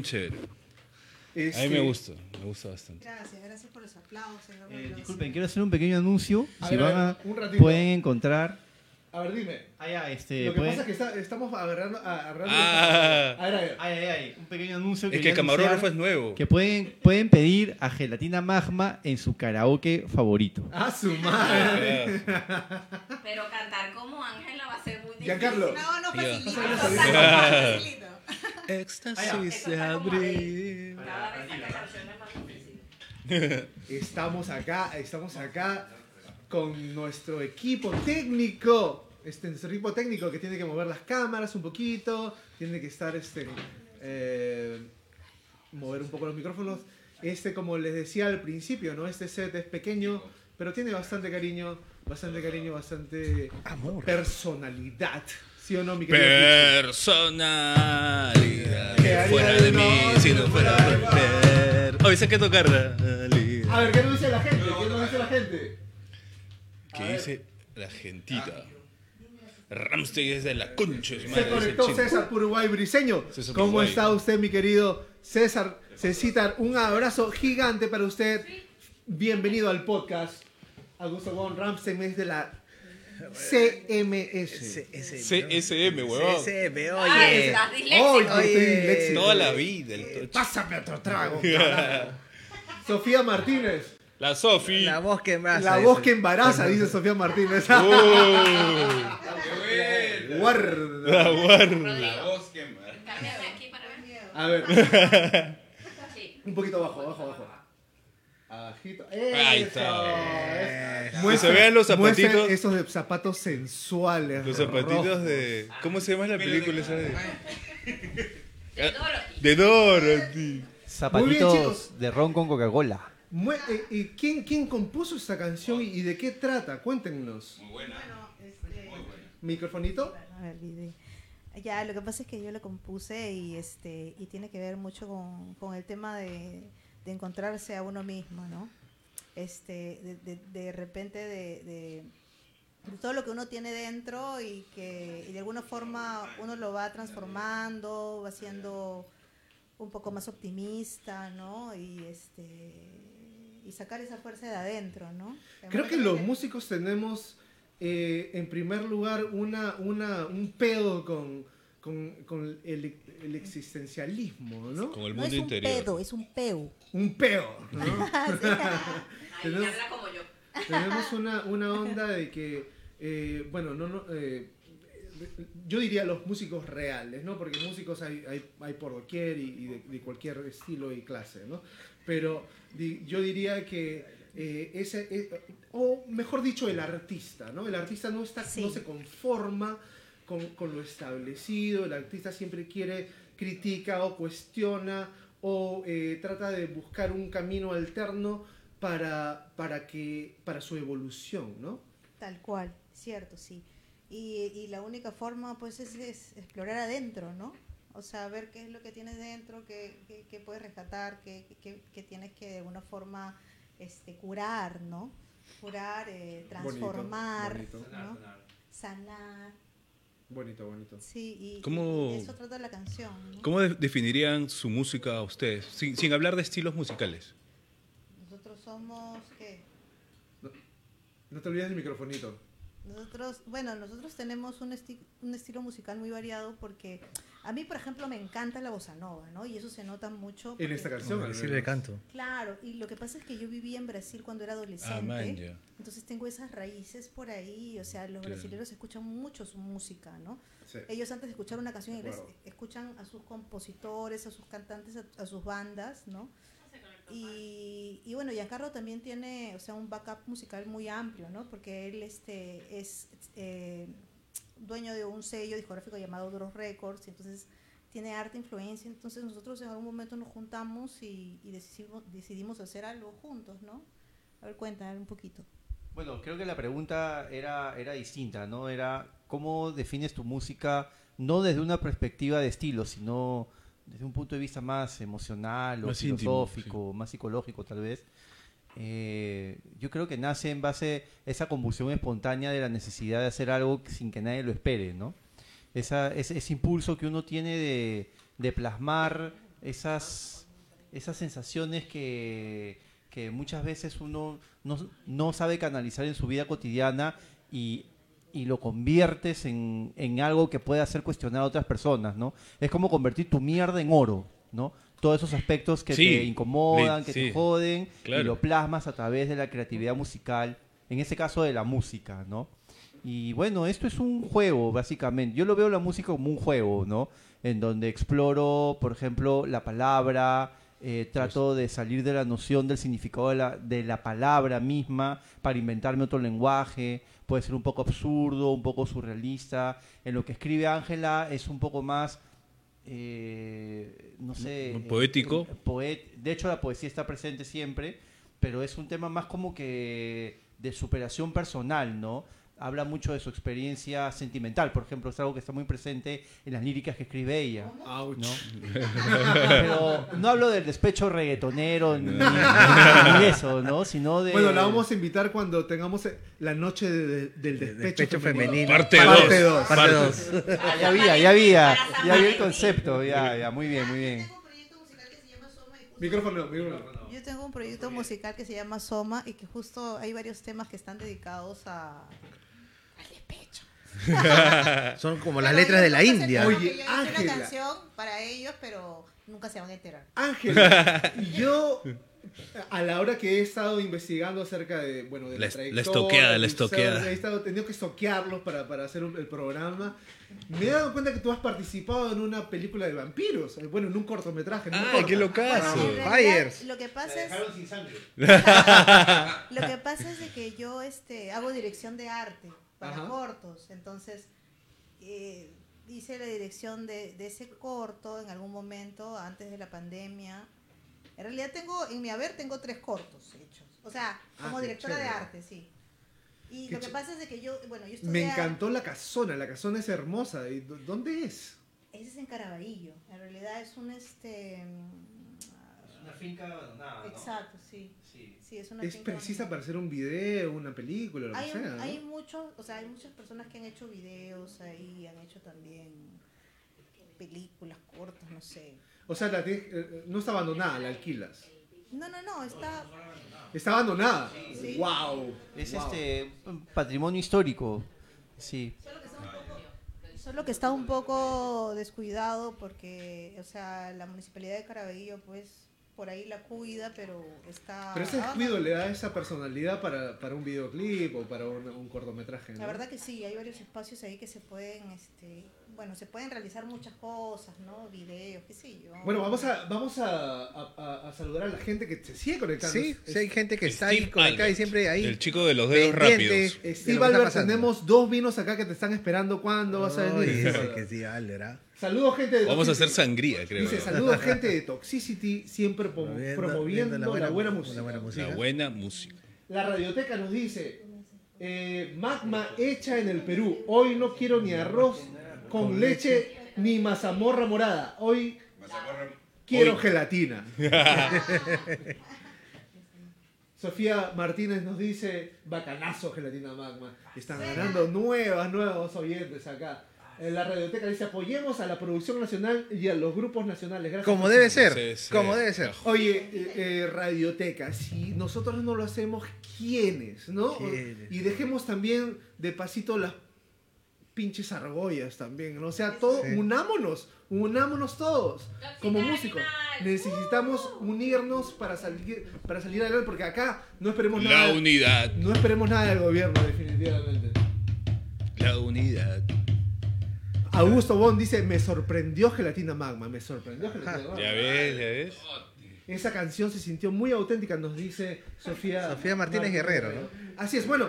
Speaker 4: bien chévere. A mí
Speaker 2: Este,
Speaker 4: me gusta, me gusta bastante.
Speaker 6: Gracias, gracias por los aplausos.
Speaker 5: Eh, disculpen, quiero hacer un pequeño anuncio.
Speaker 2: A
Speaker 5: si
Speaker 2: ver,
Speaker 5: van a,
Speaker 2: un
Speaker 5: pueden encontrar.
Speaker 2: A ver, dime.
Speaker 5: Ah, ya, este.
Speaker 2: Lo que
Speaker 5: pueden-
Speaker 2: pasa es que está- estamos agarrando. agarrando
Speaker 4: Ah.
Speaker 2: a ver, a ver.
Speaker 5: Ay, ay, ay, un pequeño anuncio.
Speaker 4: Es que
Speaker 5: quería
Speaker 4: el camarógrafo es nuevo.
Speaker 5: Que pueden, pueden pedir a Gelatina Magma en su karaoke favorito.
Speaker 2: ¡Ah, su madre!
Speaker 8: Pero cantar como Ángela va a ser muy difícil.
Speaker 2: Giancarlo.
Speaker 6: No, no
Speaker 4: Ya.
Speaker 6: facilito.
Speaker 4: Ah.
Speaker 6: No facilito.
Speaker 4: Éxtasis de abril.
Speaker 8: Cada vez más.
Speaker 2: Estamos acá, estamos acá con nuestro equipo técnico. Este, nuestro equipo técnico que tiene que mover las cámaras un poquito, tiene que estar, este, eh, mover un poco los micrófonos. Este, como les decía al principio, ¿no? Este set es pequeño, pero tiene bastante cariño, bastante cariño, bastante personalidad. ¿Sí o no, mi querido Pichi?
Speaker 4: Personalidad.
Speaker 2: Que
Speaker 4: Fuera
Speaker 2: de
Speaker 4: mí, si no fuera por ver. Hoy sé que tocar. realidad.
Speaker 2: A ver, ¿qué nos dice la gente? ¿Qué nos dice la gente?
Speaker 4: ¿Qué dice la gentita? Ramstein es de la concha.
Speaker 2: Se conectó. César Uruguay Briseño.
Speaker 4: César
Speaker 2: ¿Cómo
Speaker 4: Uruguay.
Speaker 2: está usted, mi querido César? Cecitar, un abrazo gigante para usted. Bienvenido al podcast. Augusto Von Ramstein es de la CMS.
Speaker 4: CSM, huevón.
Speaker 3: CSM,
Speaker 8: Ay,
Speaker 3: oye.
Speaker 2: Oye.
Speaker 4: Toda la vida.
Speaker 2: Pásame otro trago. Sofía Martínez.
Speaker 4: La Sofi.
Speaker 3: La voz que embaraza.
Speaker 2: La
Speaker 3: dice.
Speaker 2: voz que embaraza, dice Sofía Martínez.
Speaker 4: Uh,
Speaker 2: Guarda.
Speaker 4: la
Speaker 8: aquí para ver.
Speaker 2: A ver, un poquito abajo, abajo, abajo. Abajito.
Speaker 4: Ahí está.
Speaker 2: Es-
Speaker 4: Que se vean los zapatitos.
Speaker 2: esos de zapatos sensuales.
Speaker 4: Los zapatitos
Speaker 2: rojos.
Speaker 4: de. ¿Cómo se llama la película esa de.?
Speaker 8: De Dorothy.
Speaker 4: De Dorothy.
Speaker 5: Zapatitos de ron con Coca-Cola.
Speaker 2: Mue- eh, eh, ¿quién, ¿Quién compuso esta canción y, y de qué trata? Cuéntenos.
Speaker 6: Bueno, este,
Speaker 2: ¿Microfonito?
Speaker 6: me olvidé. Ya, lo que pasa es que yo lo compuse y este y tiene que ver mucho con, con el tema de, de encontrarse a uno mismo, ¿no? Este, de, de, de repente de, de- todo lo que uno tiene dentro y que y de alguna forma uno lo va transformando, va siendo un poco más optimista, ¿no? Y este y sacar esa fuerza de adentro, ¿no?
Speaker 2: Creo que los músicos tenemos, eh, en primer lugar, una, una, un pedo con, con, con el, el existencialismo, ¿no?
Speaker 4: Con el
Speaker 6: no
Speaker 4: mundo
Speaker 6: es un
Speaker 4: interior.
Speaker 6: pedo, es un peu.
Speaker 2: Un peo, ¿no?
Speaker 8: Ahí
Speaker 2: Tenemos-
Speaker 8: habla como yo.
Speaker 2: tenemos una, una onda de que, eh, bueno, no, no, eh, yo diría los músicos reales, ¿no? Porque músicos hay, hay, hay por doquier y, y de, de cualquier estilo y clase, ¿no? Pero di- yo diría que eh, ese, eh, o mejor dicho, el artista, ¿no? El artista no, está,
Speaker 6: Sí.
Speaker 2: no se conforma con, con lo establecido, el artista siempre quiere, critica o cuestiona o eh, trata de buscar un camino alterno para, para, que, para su evolución, ¿no?
Speaker 6: Tal cual, cierto, sí. Y, y la única forma, pues, es, es explorar adentro, ¿no? O sea, ver qué es lo que tienes dentro, qué, qué, qué puedes rescatar, qué, qué, qué tienes que de alguna forma este, curar, ¿no? Curar, eh, transformar,
Speaker 2: bonito.
Speaker 6: ¿no? Sanar,
Speaker 2: Bonito, bonito.
Speaker 6: sí, y,
Speaker 4: ¿Cómo-
Speaker 6: y eso trata la canción, ¿no?
Speaker 4: ¿Cómo de- definirían su música a ustedes? Sin, sin hablar de estilos musicales.
Speaker 6: Nosotros somos, ¿qué?
Speaker 2: No te olvides del microfonito.
Speaker 6: Nosotros, bueno, nosotros tenemos un, esti- un estilo musical muy variado porque a mí, por ejemplo, me encanta la bossa nova, ¿no? Y eso se nota mucho.
Speaker 2: En esta canción. al
Speaker 3: Sirve de
Speaker 2: menos.
Speaker 3: canto.
Speaker 6: Claro, y lo que pasa es que yo viví en Brasil cuando era adolescente.
Speaker 4: Ah, man.
Speaker 6: Entonces tengo esas raíces por ahí, o sea, los brasileños escuchan mucho su música, ¿no?
Speaker 2: Sí.
Speaker 6: Ellos antes de escuchar una canción en inglés, escuchan a sus compositores, a sus cantantes, a, a sus bandas, ¿no? Y, y bueno, Giancarlo también tiene, o sea, un backup musical muy amplio, ¿no? Porque él este, es eh, dueño de un sello discográfico llamado Duros Records, entonces tiene arte influencia, entonces nosotros en algún momento nos juntamos y, y decidimos, decidimos hacer algo juntos, ¿no? A ver, cuéntame un poquito.
Speaker 5: Bueno, creo que la pregunta era, era distinta, ¿no? Era cómo defines tu música, no desde una perspectiva de estilo, sino desde un punto de vista más emocional o
Speaker 4: Más íntimo,
Speaker 5: filosófico, más psicológico tal vez. Eh, yo creo que nace en base a esa convulsión espontánea de la necesidad de hacer algo sin que nadie lo espere, ¿no? Esa, ese, ese impulso que uno tiene de, de plasmar esas, esas sensaciones que, que muchas veces uno no, no sabe canalizar en su vida cotidiana y, y lo conviertes en, en algo que pueda ser cuestionado a otras personas, ¿no? Es como convertir tu mierda en oro, ¿no? Todos esos aspectos que
Speaker 4: Sí,
Speaker 5: te incomodan, que
Speaker 4: sí,
Speaker 5: te joden,
Speaker 4: claro.
Speaker 5: y lo plasmas a través de la creatividad musical, en este caso de la música, ¿no? Y bueno, esto es un juego, básicamente. Yo lo veo la música como un juego, ¿no? En donde exploro, por ejemplo, la palabra, eh, trato de salir de la noción del significado de la, de la palabra misma para inventarme otro lenguaje. Puede ser un poco absurdo, un poco surrealista. En lo que escribe Ángela es un poco más, eh, no sé...
Speaker 4: Poético.
Speaker 5: eh, poet- de hecho, la poesía está presente siempre, pero es un tema más como que de superación personal, ¿no? Habla mucho de su experiencia sentimental, por ejemplo, es algo que está muy presente en las líricas que escribe ella. ¿no? Pero no hablo del despecho reggaetonero ni, ni eso, ¿no? Sino de...
Speaker 2: Bueno, la vamos a invitar cuando tengamos la noche de- de- del despecho,
Speaker 3: Despecho
Speaker 2: femenino.
Speaker 3: femenino.
Speaker 4: Parte
Speaker 2: Parte
Speaker 4: dos.
Speaker 2: dos.
Speaker 3: Parte
Speaker 4: Parte-
Speaker 3: dos.
Speaker 5: Ah, ya había, ya había, ya había el concepto, ya, ya, muy bien, muy bien.
Speaker 6: Tengo un proyecto musical que se llama Soma y justo-
Speaker 2: Micrófono, micrófono.
Speaker 6: Yo tengo un proyecto musical que se llama Soma y que justo hay varios temas que están dedicados a al despecho.
Speaker 3: Son como las
Speaker 6: Pero
Speaker 3: letras de la India.
Speaker 2: Oye, Ángela.
Speaker 6: una canción para ellos, pero nunca se van a enterar.
Speaker 2: Ángela, yo a la hora que he estado investigando acerca de, bueno, de
Speaker 4: La
Speaker 2: la,
Speaker 4: es- la
Speaker 2: trayectoria,
Speaker 4: estoqueada, la
Speaker 2: del
Speaker 4: estoqueada.
Speaker 2: ser, He estado teniendo que estoquearlos para, para hacer un- el programa. Me he dado cuenta que tú has participado en una película de vampiros, eh, bueno, en un cortometraje. en un
Speaker 4: ¡Ay,
Speaker 2: corto.
Speaker 4: qué locazo!
Speaker 6: Bueno, en realidad,
Speaker 3: Fires.
Speaker 6: Lo que pasa es
Speaker 5: sin sangre.
Speaker 6: Lo que pasa es de que yo este, hago dirección de arte para
Speaker 2: Ajá.
Speaker 6: cortos, entonces eh, hice la dirección de, de ese corto en algún momento antes de la pandemia. En realidad tengo, en mi haber tengo tres cortos hechos, o sea,
Speaker 2: Ah,
Speaker 6: como directora de arte, sí. Y
Speaker 2: Qué
Speaker 6: lo que pasa es de que yo, bueno, yo estudié...
Speaker 2: Me encantó la casona, la casona es hermosa. ¿Y dó- ¿Dónde es?
Speaker 6: Ese es en Caraballo, en realidad es un este...
Speaker 5: Una finca abandonada,
Speaker 6: Exacto, sí.
Speaker 5: Sí.
Speaker 6: Sí, es una
Speaker 2: Es
Speaker 6: finca
Speaker 2: precisa
Speaker 6: abandonada.
Speaker 2: para hacer un video, una película, lo
Speaker 6: hay,
Speaker 2: que sea. ¿no?
Speaker 6: hay muchos, o sea, hay muchas personas que han hecho videos ahí, han hecho también películas cortas, no sé.
Speaker 2: O sea, la tienes- eh, no está abandonada, la alquilas.
Speaker 6: No, no, no, está
Speaker 2: Está abandonada.
Speaker 6: Sí.
Speaker 2: ¡Wow!
Speaker 5: Es
Speaker 2: wow.
Speaker 5: este un patrimonio histórico. Sí.
Speaker 6: solo que está un poco descuidado porque, o sea, la municipalidad de Caraballo, pues, por ahí la cuida, pero está.
Speaker 2: Pero ese descuido le da esa personalidad para, para un videoclip o para un, un cortometraje. ¿no?
Speaker 6: La verdad que sí, hay varios espacios ahí que se pueden, este, bueno, se pueden realizar muchas cosas, ¿no? Videos, qué sé yo.
Speaker 2: Bueno, vamos a, vamos a, a- a- a saludar a la gente que se sigue conectando.
Speaker 3: Sí,
Speaker 2: Es-
Speaker 3: sí, hay gente que está ahí conectada y siempre ahí.
Speaker 4: El chico de los dedos rápidos.
Speaker 3: de
Speaker 2: Steve Albert, tenemos dos vinos acá que te están esperando. ¿Cuándo vas a venir?
Speaker 3: que sí, Albert, ¿ah?
Speaker 2: Saludos, gente de
Speaker 4: Vamos a hacer sangría, creo.
Speaker 2: Dice, saludos, gente de Toxicity, siempre
Speaker 3: Promoviendo-
Speaker 2: promoviendo
Speaker 3: viendo
Speaker 2: la buena, música.
Speaker 3: la buena música.
Speaker 4: La buena música.
Speaker 2: La radioteca nos dice, eh, magma hecha en el Perú. Hoy no quiero ni arroz con leche ni mazamorra morada. Hoy quiero
Speaker 4: Hoy-
Speaker 2: gelatina. Sofía Martínez nos dice, bacanazo gelatina magma. Están ganando nuevas, nuevos oyentes acá. En la radioteca dice, apoyemos a la producción nacional y a los grupos nacionales. Gracias
Speaker 3: Como debe ser,
Speaker 4: Sí, sí.
Speaker 3: como debe ser.
Speaker 2: Oye, eh, eh, Radioteca, si nosotros no lo hacemos, ¿quiénes? ¿No?
Speaker 3: ¿Quiénes?
Speaker 2: Y dejemos también de pasito las pinches argollas también, ¿no? O sea, todos,
Speaker 3: Sí.
Speaker 2: unámonos, unámonos todos, como músicos.
Speaker 8: Animal.
Speaker 2: Necesitamos unirnos para salir, para salir adelante, porque acá no esperemos
Speaker 4: La
Speaker 2: nada.
Speaker 4: unidad.
Speaker 2: No esperemos nada del gobierno, definitivamente.
Speaker 4: La unidad.
Speaker 2: Augusto Bon dice, me sorprendió Gelatina Magma, me sorprendió Gelatina Magma.
Speaker 4: Ya ves, ya ves.
Speaker 2: Esa canción se sintió muy auténtica, nos dice Sofía,
Speaker 3: Sofía Martínez Guerrero, ¿no?
Speaker 2: Así es, bueno,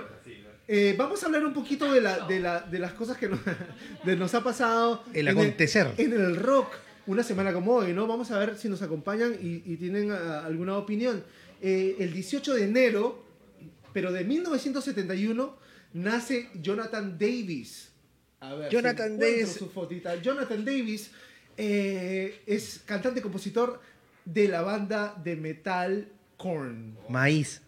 Speaker 2: eh, vamos a hablar un poquito de, la, de, la, de las cosas que nos, de nos ha pasado
Speaker 3: El
Speaker 2: en
Speaker 3: acontecer.
Speaker 2: en el rock, una semana como hoy, ¿no? Vamos a ver si nos acompañan y, y tienen ah, alguna opinión. Eh, el 18 de enero, pero de 1971, nace Jonathan Davis. A ver, si
Speaker 3: Jonathan
Speaker 2: encuentro
Speaker 3: Davis.
Speaker 2: Su fotita. Jonathan Davis eh, es cantante y compositor de la banda de metal Korn.
Speaker 3: Maíz.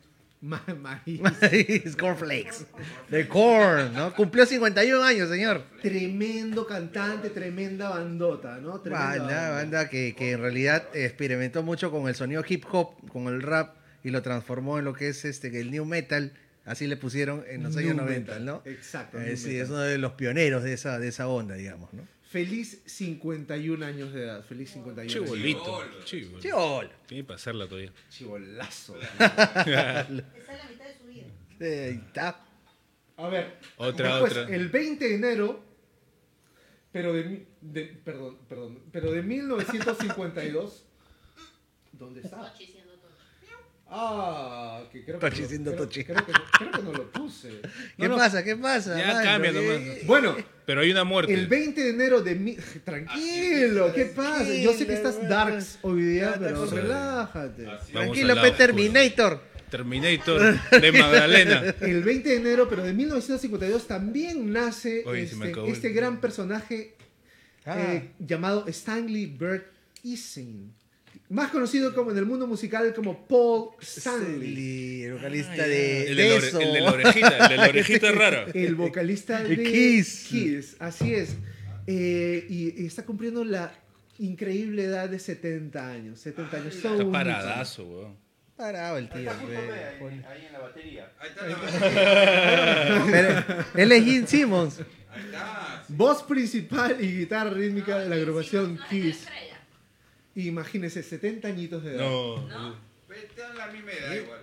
Speaker 2: Ma- maíz.
Speaker 3: Maíz, cornflakes. De corn, ¿no? Cumplió 51 años, señor.
Speaker 2: Tremendo cantante, tremenda bandota, ¿no? Tremenda
Speaker 3: Banda, banda que, que en realidad experimentó mucho con el sonido hip hop, con el rap, y lo transformó en lo que es este el new metal, así le pusieron en los años
Speaker 2: New
Speaker 3: 90,
Speaker 2: metal,
Speaker 3: ¿no?
Speaker 2: exacto,
Speaker 3: Eh, sí,
Speaker 2: metal.
Speaker 3: es uno de los pioneros de esa, de esa onda, digamos, ¿no?
Speaker 2: Feliz 51 años de edad. Feliz 51 años.
Speaker 4: Chibolito. Chibol.
Speaker 3: Chiola.
Speaker 4: Tiene que pasarla todavía.
Speaker 2: Chibolazo.
Speaker 6: Esa es la mitad de su vida.
Speaker 3: Ahí está.
Speaker 2: A ver.
Speaker 4: Otra,
Speaker 2: después,
Speaker 4: otra.
Speaker 2: El 20 de enero, pero de, mi- de- perdón, perdón, pero de 1952, ¿dónde está? Ah, que creo
Speaker 3: Tochi
Speaker 2: que no-
Speaker 3: siendo
Speaker 2: creo-
Speaker 3: Tochi.
Speaker 2: Creo que, no- creo que no lo puse.
Speaker 3: ¿Qué
Speaker 4: no.
Speaker 3: pasa? ¿Qué pasa?
Speaker 4: Ya cambia
Speaker 3: ¿Qué-
Speaker 4: nomás.
Speaker 2: Bueno,
Speaker 4: Pero hay una muerte.
Speaker 2: el 20 de enero de mi... Tranquilo, ¿qué pasa? Yo sé que estás darks hoy día,
Speaker 3: Ya,
Speaker 2: pero relájate.
Speaker 3: Tranquilo,
Speaker 4: oscuro.
Speaker 3: Terminator.
Speaker 4: Terminator de Magdalena.
Speaker 2: El 20 de enero, pero de 1952, también nace
Speaker 4: Oye,
Speaker 2: este, este gran personaje
Speaker 3: Ah.
Speaker 2: eh, llamado Stanley Bert Easing. Más conocido como en el mundo musical como Paul Stanley.
Speaker 3: Stanley, el vocalista de,
Speaker 4: El
Speaker 3: de
Speaker 4: la
Speaker 3: eso.
Speaker 4: el de la orejita, el de la orejita rara.
Speaker 2: El vocalista
Speaker 3: De Kiss.
Speaker 2: Kiss, así es. Eh, y, y está cumpliendo la increíble edad de 70 años. 70 años.
Speaker 4: Está
Speaker 2: un
Speaker 4: paradazo, weón.
Speaker 3: Parado el tío. pe.
Speaker 5: ahí en la batería.
Speaker 3: Pero él es Gene Simmons.
Speaker 2: Voz principal y guitarra rítmica de la agrupación Kiss.
Speaker 8: Estrella.
Speaker 2: Imagínense, 70 añitos de edad.
Speaker 4: No.
Speaker 7: Están la misma edad igual.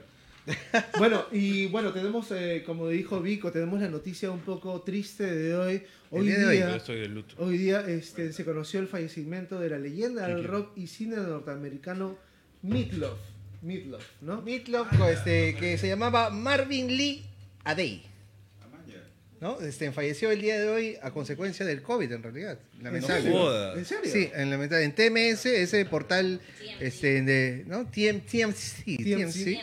Speaker 2: Bueno, y bueno, tenemos, eh, como dijo Vico, tenemos la noticia un poco triste de hoy. Hoy
Speaker 3: día de hoy.
Speaker 2: día,
Speaker 4: Yo estoy de luto.
Speaker 2: hoy día este, se conoció el fallecimiento de la leyenda del rock y cine norteamericano Meatloaf. Meatloaf, ¿no?
Speaker 3: Meatloaf, este, que se llamaba Marvin Lee Adey. ¿No? Este, falleció el día de hoy a consecuencia del COVID, en realidad.
Speaker 2: ¿En
Speaker 3: Lamentable.
Speaker 2: serio?
Speaker 4: Joda.
Speaker 2: ¿En serio?
Speaker 3: Sí, en, lamentable. en TMS, ese portal este, de, ¿no? TM, TMC, TMC,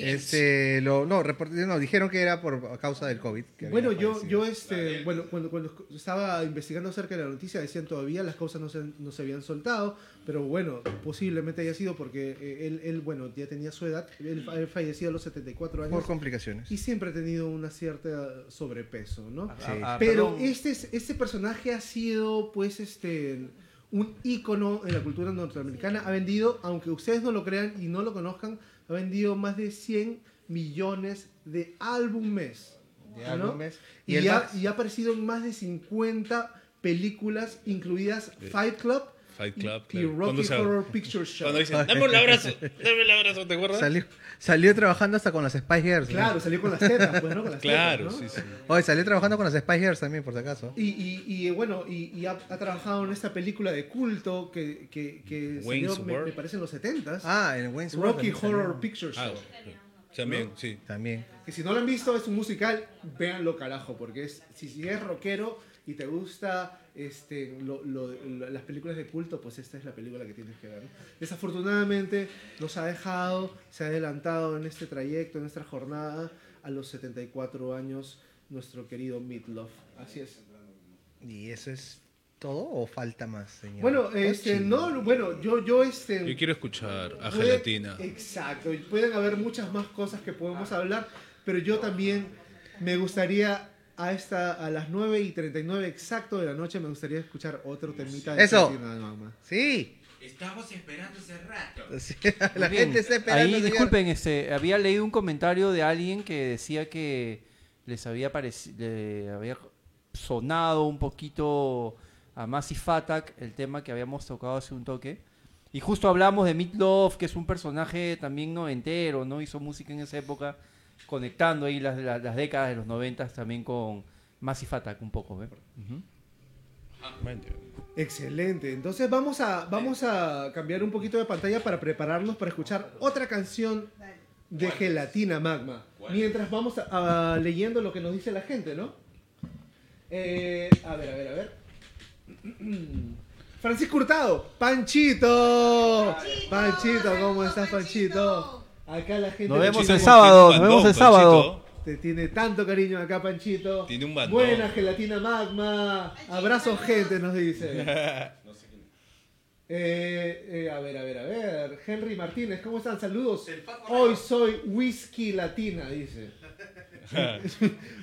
Speaker 3: este, lo, no, report- no, dijeron que era por causa del COVID.
Speaker 2: Bueno, yo, yo este, bueno, cuando, cuando estaba investigando acerca de la noticia decían todavía las causas no se, no se habían soltado, pero bueno, posiblemente haya sido porque eh, él, él, bueno, ya tenía su edad, él, él falleció a los 74 años
Speaker 3: por complicaciones.
Speaker 2: y siempre ha tenido una cierta sobrepeso, ¿no?
Speaker 3: Sí.
Speaker 5: Ah,
Speaker 2: Pero este, es- este personaje ha sido, pues, este, un ícono en la cultura norteamericana. Ha vendido, aunque ustedes no lo crean y no lo conozcan, ha vendido más de 100 millones de álbumes.
Speaker 3: De
Speaker 2: ¿no?
Speaker 3: álbumes.
Speaker 2: Y, ha, y ha aparecido en más de 50 películas, incluidas Fight Club
Speaker 4: Fight
Speaker 2: y-
Speaker 4: Club,
Speaker 2: y,
Speaker 4: claro.
Speaker 2: Rocky
Speaker 4: se-
Speaker 2: Horror Picture Show.
Speaker 4: Cuando dicen, dame el abrazo, dame el abrazo, ¿te acuerdas?
Speaker 3: Salió, salió trabajando hasta con las Spice Girls. ¿no?
Speaker 2: Claro, salió con las tetas, pues, ¿no? Con las
Speaker 4: Claro,
Speaker 2: tetas, ¿no?
Speaker 4: sí, sí.
Speaker 3: Oye, salió trabajando con las Spice Girls también, por si acaso.
Speaker 2: Y, y, y, bueno, y, y ha, ha trabajado en esta película de culto que, que, que
Speaker 4: Wayne's
Speaker 2: salió, me,
Speaker 4: World.
Speaker 2: me parece, en los 70s.
Speaker 3: Ah, en Wayne's World
Speaker 2: Rocky
Speaker 3: salió.
Speaker 2: Horror Picture
Speaker 4: Ah,
Speaker 2: Show.
Speaker 4: también, sí.
Speaker 3: También.
Speaker 2: Que si no lo han visto, es un musical, véanlo carajo, porque es, si, si es rockero y te gusta este, lo- lo- lo- las películas de culto, pues esta es la película que tienes que ver. ¿no? Desafortunadamente nos ha dejado, se ha adelantado en este trayecto, en esta jornada, a los 74 años, nuestro querido Meatloaf. Así es.
Speaker 3: ¿Y eso es todo o falta más, señor?
Speaker 2: Bueno, este, no, bueno, yo, yo, este...
Speaker 4: Yo quiero escuchar a
Speaker 2: Puede-
Speaker 4: Gelatina.
Speaker 2: Exacto, y pueden haber muchas más cosas que podemos hablar, pero yo también me gustaría a esta a las 9 y 39 exacto de la noche me gustaría escuchar otro temita de
Speaker 3: Eso.
Speaker 2: Cristina Noma.
Speaker 3: Sí.
Speaker 7: Estamos esperando hace rato.
Speaker 3: Sí, la
Speaker 5: bien.
Speaker 3: gente está esperando.
Speaker 5: Ahí,
Speaker 3: señor.
Speaker 5: disculpen, este, había leído un comentario de alguien que decía que les había le había sonado un poquito a Massive Attack el tema que habíamos tocado hace un toque. Y justo hablamos de Meatloaf, que es un personaje también noventero, ¿no? Hizo música en esa época, conectando ahí las, las, las décadas de los noventas también con Massive Attack un poco. Ujú.
Speaker 2: Excelente. Entonces vamos a vamos a cambiar un poquito de pantalla para prepararnos para escuchar otra canción de Gelatina Magma. Mientras vamos a- a- leyendo lo que nos dice la gente, ¿no? Eh, a ver, a ver, a ver. Francisco Hurtado, Panchito. Panchito, ¿cómo estás, Panchito? Acá la gente
Speaker 5: Nos vemos el sábado, nos vemos el sábado.
Speaker 2: te tiene tanto cariño acá, Panchito.
Speaker 4: Tiene un bandón.
Speaker 2: Buena gelatina magma. Abrazos, gente, nos dice. Eh, eh, a ver, a ver, a ver. Henry Martínez, ¿cómo están? Saludos. Hoy soy whisky latina, dice.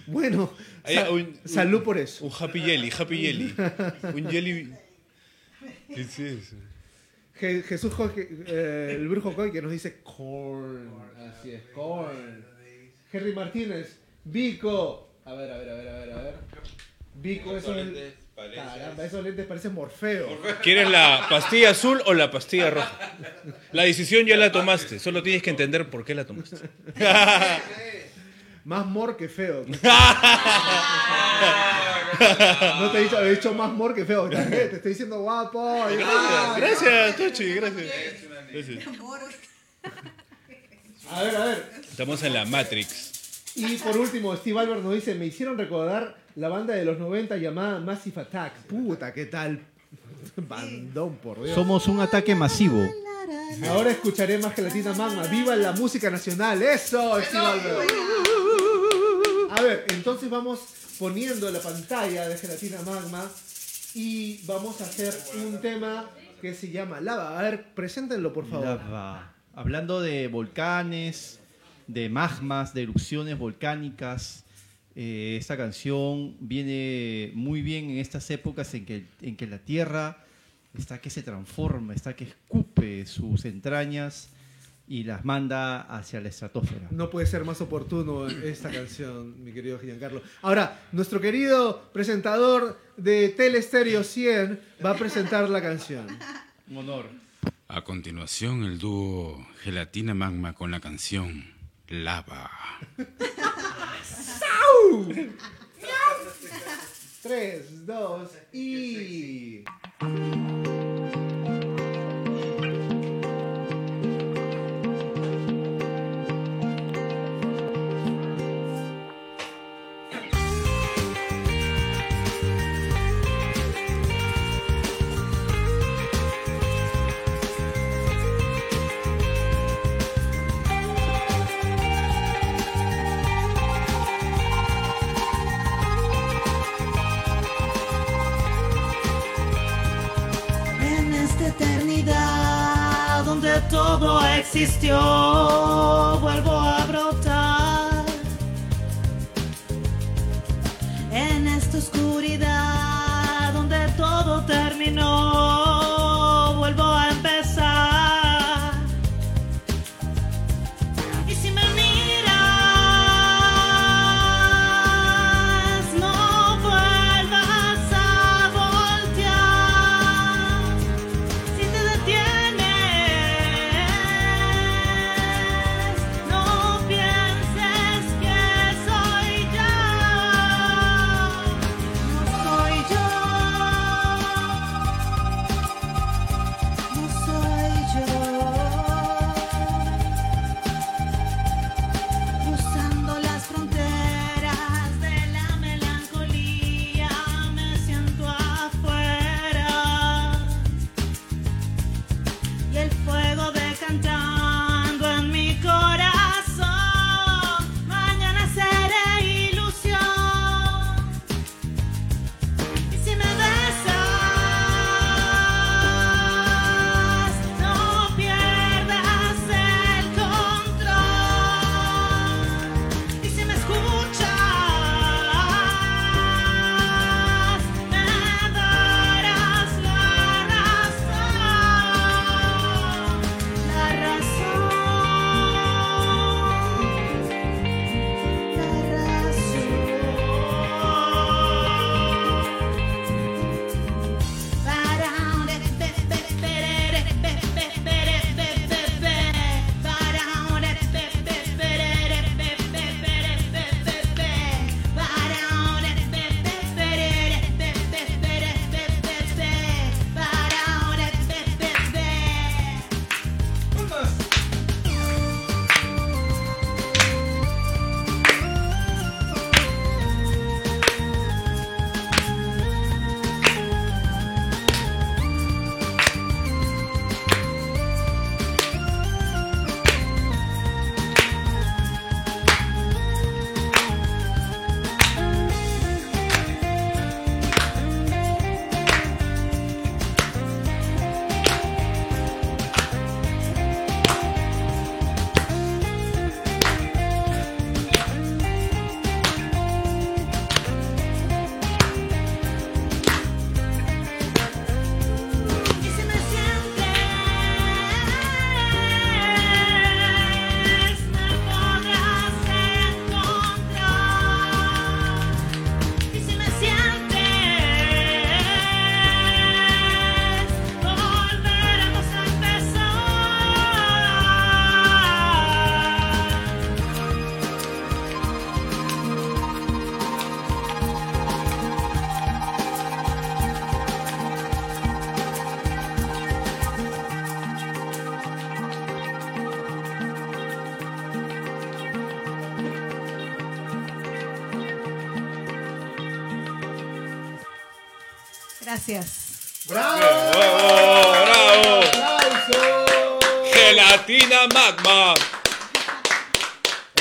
Speaker 2: bueno,
Speaker 4: Hay
Speaker 2: sa-
Speaker 4: un-
Speaker 2: salud por eso.
Speaker 4: Un happy jelly, happy jelly. Un jelly. ¿Qué es eso?
Speaker 2: Je- Jesús Jorge, eh, el brujo Coy que nos dice corn. Así es, corn. Henry Martínez, Vico. A ver, a ver, a ver, a ver, a ver. Vico, esos lentes. Caramba, esos lentes parecen Morfeo.
Speaker 4: ¿Quieres la pastilla azul o la pastilla roja? La decisión ya la tomaste, solo tienes que entender por qué la tomaste.
Speaker 2: Más mor que feo. no te he dicho, he dicho más mor que feo. ¿Qué? Te estoy diciendo guapo.
Speaker 4: Gracias, gracias, Tochi, gracias. Gracias.
Speaker 2: A ver, a ver.
Speaker 4: Estamos en la Matrix.
Speaker 2: Y por último, Steve Albert nos dice, me hicieron recordar la banda de los 90 llamada Massive Attack. Puta, ¿qué tal? Bandón, por Dios.
Speaker 5: Somos un ataque masivo.
Speaker 2: Ahora escucharé más Gelatina Magma. ¡Viva la música nacional! ¡Eso, Steve Albert! A ver, entonces vamos poniendo la pantalla de Gelatina Magma y vamos a hacer un tema que se llama Lava. A ver, preséntenlo, por favor.
Speaker 5: Lava. Hablando de volcanes, de magmas, de erupciones volcánicas, eh, esta canción viene muy bien en estas épocas en que, en que la Tierra está que se transforma, está que escupe sus entrañas y las manda hacia la estratosfera.
Speaker 2: No puede ser más oportuno esta canción, mi querido Giancarlo. Ahora, nuestro querido presentador de Telestereo 100 va a presentar la canción.
Speaker 5: Un honor.
Speaker 7: A continuación, el dúo Gelatina Magma con la canción Lava.
Speaker 2: 3, 2 y...
Speaker 1: existió, vuelvo a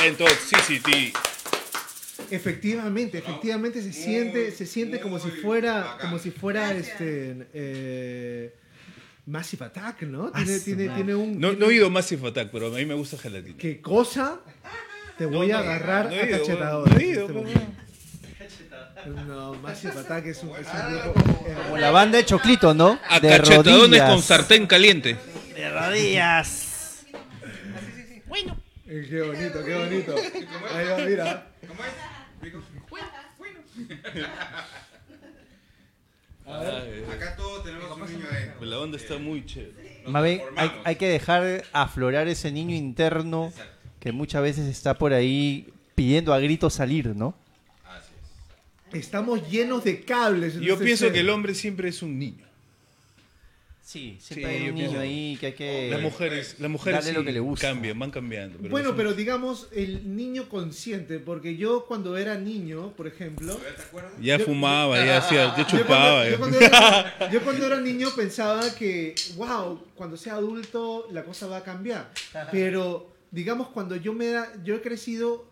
Speaker 1: En
Speaker 4: Toxicity.
Speaker 2: Efectivamente, efectivamente se siente, se siente como si fuera, como si fuera este eh, Massive Attack, ¿no? Tiene, tiene, tiene un.
Speaker 4: No,
Speaker 2: tiene-
Speaker 4: no he oído Massive Attack, pero a mí me gusta Gelatina.
Speaker 2: ¿Qué cosa? Te voy a
Speaker 4: no,
Speaker 2: agarrar
Speaker 4: no
Speaker 2: a
Speaker 4: ido,
Speaker 2: cachetadones.
Speaker 4: no he ido,
Speaker 2: este. No, Massive Attack es un, es un grupo. eh,
Speaker 5: Como la banda de Choclito, ¿no?
Speaker 4: A
Speaker 5: de
Speaker 4: cachetadones
Speaker 5: rodillas.
Speaker 4: con sartén caliente.
Speaker 5: De rodillas.
Speaker 2: eh, qué bonito, qué bonito. Ahí va, mira.
Speaker 7: Acá todos tenemos un niño de...
Speaker 4: La onda está muy chévere.
Speaker 5: Más bien, hay, hay que dejar aflorar ese niño interno que muchas veces está por ahí pidiendo a gritos salir, ¿no?
Speaker 2: Estamos llenos de cables.
Speaker 4: Yo
Speaker 2: este
Speaker 4: pienso que el hombre siempre es un niño.
Speaker 5: Sí,
Speaker 4: Sí,
Speaker 5: siempre hay
Speaker 4: yo
Speaker 5: un niño
Speaker 4: pienso-
Speaker 5: ahí que hay que...
Speaker 4: Las mujeres, las mujeres
Speaker 5: lo
Speaker 4: sí
Speaker 5: que le gusta.
Speaker 4: cambian, van cambiando.
Speaker 2: Bueno, pero digamos el niño consciente, porque yo cuando era niño, por ejemplo,
Speaker 4: ya
Speaker 2: yo-
Speaker 4: fumaba, ya hacía, ya
Speaker 2: Yo
Speaker 4: chupaba.
Speaker 2: cuando, yo
Speaker 4: ya.
Speaker 2: cuando era, yo cuando era niño pensaba que, wow, cuando sea adulto la cosa va a cambiar. Pero, digamos, cuando yo me da, yo he crecido,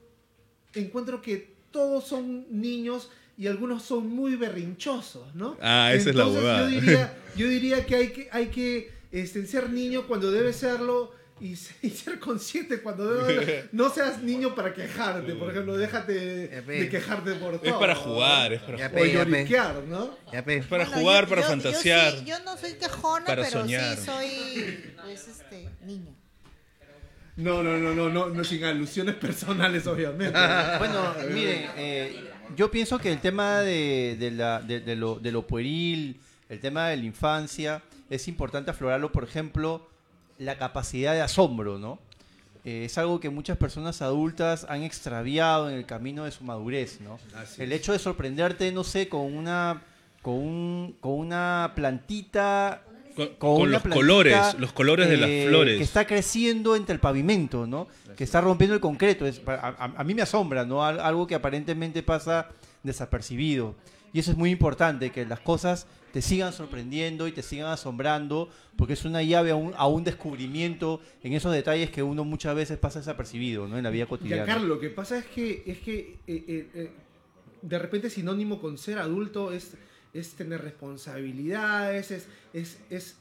Speaker 2: encuentro que todos son niños y algunos son muy berrinchosos, ¿no?
Speaker 4: Ah, esa es la
Speaker 2: Entonces,
Speaker 4: huevada.
Speaker 2: Yo diría, yo diría que hay que, hay que este, ser niño cuando debe serlo. Y, se- y ser consciente cuando debe no seas niño para quejarte, por ejemplo, déjate de quejarte por todo.
Speaker 4: Es para jugar, es para
Speaker 3: Ya,
Speaker 4: jugar.
Speaker 3: pe, ya, pe.
Speaker 2: ¿no?
Speaker 3: Ya, pe.
Speaker 4: Para
Speaker 6: Bueno,
Speaker 4: jugar,
Speaker 6: yo-
Speaker 4: para
Speaker 6: yo- yo
Speaker 4: fantasear.
Speaker 6: sí- Yo, no soy quejona,
Speaker 4: para
Speaker 6: pero
Speaker 4: soñar.
Speaker 6: sí soy, pues, este, niña.
Speaker 2: No, no, no, no, no, no sin alusiones personales, obviamente.
Speaker 5: Bueno, miren, eh, yo pienso que el tema de, de la- de- de lo, de lo pueril, el tema de la infancia, es importante aflorarlo, por ejemplo, la capacidad de asombro, ¿no? Eh, es algo que muchas personas adultas han extraviado en el camino de su madurez, ¿no?
Speaker 2: Así
Speaker 5: el hecho de sorprenderte, no sé, con una, con un, con una plantita
Speaker 4: Con,
Speaker 5: con
Speaker 4: con
Speaker 5: una
Speaker 4: los
Speaker 5: plantita,
Speaker 4: colores, los colores de
Speaker 5: eh,
Speaker 4: las flores.
Speaker 5: Que está creciendo entre el pavimento, ¿no? Que está rompiendo el concreto. Es, a, a- a mí me asombra, ¿no? Al- Algo que aparentemente pasa desapercibido. Y eso es muy importante, que las cosas te sigan sorprendiendo y te sigan asombrando, porque es una llave a un, a un descubrimiento en esos detalles que uno muchas veces pasa desapercibido, ¿no? En la vida cotidiana.
Speaker 2: Giancarlo, lo que pasa es que, es que eh, eh, eh, de repente sinónimo con ser adulto es, es tener responsabilidades, es, es, es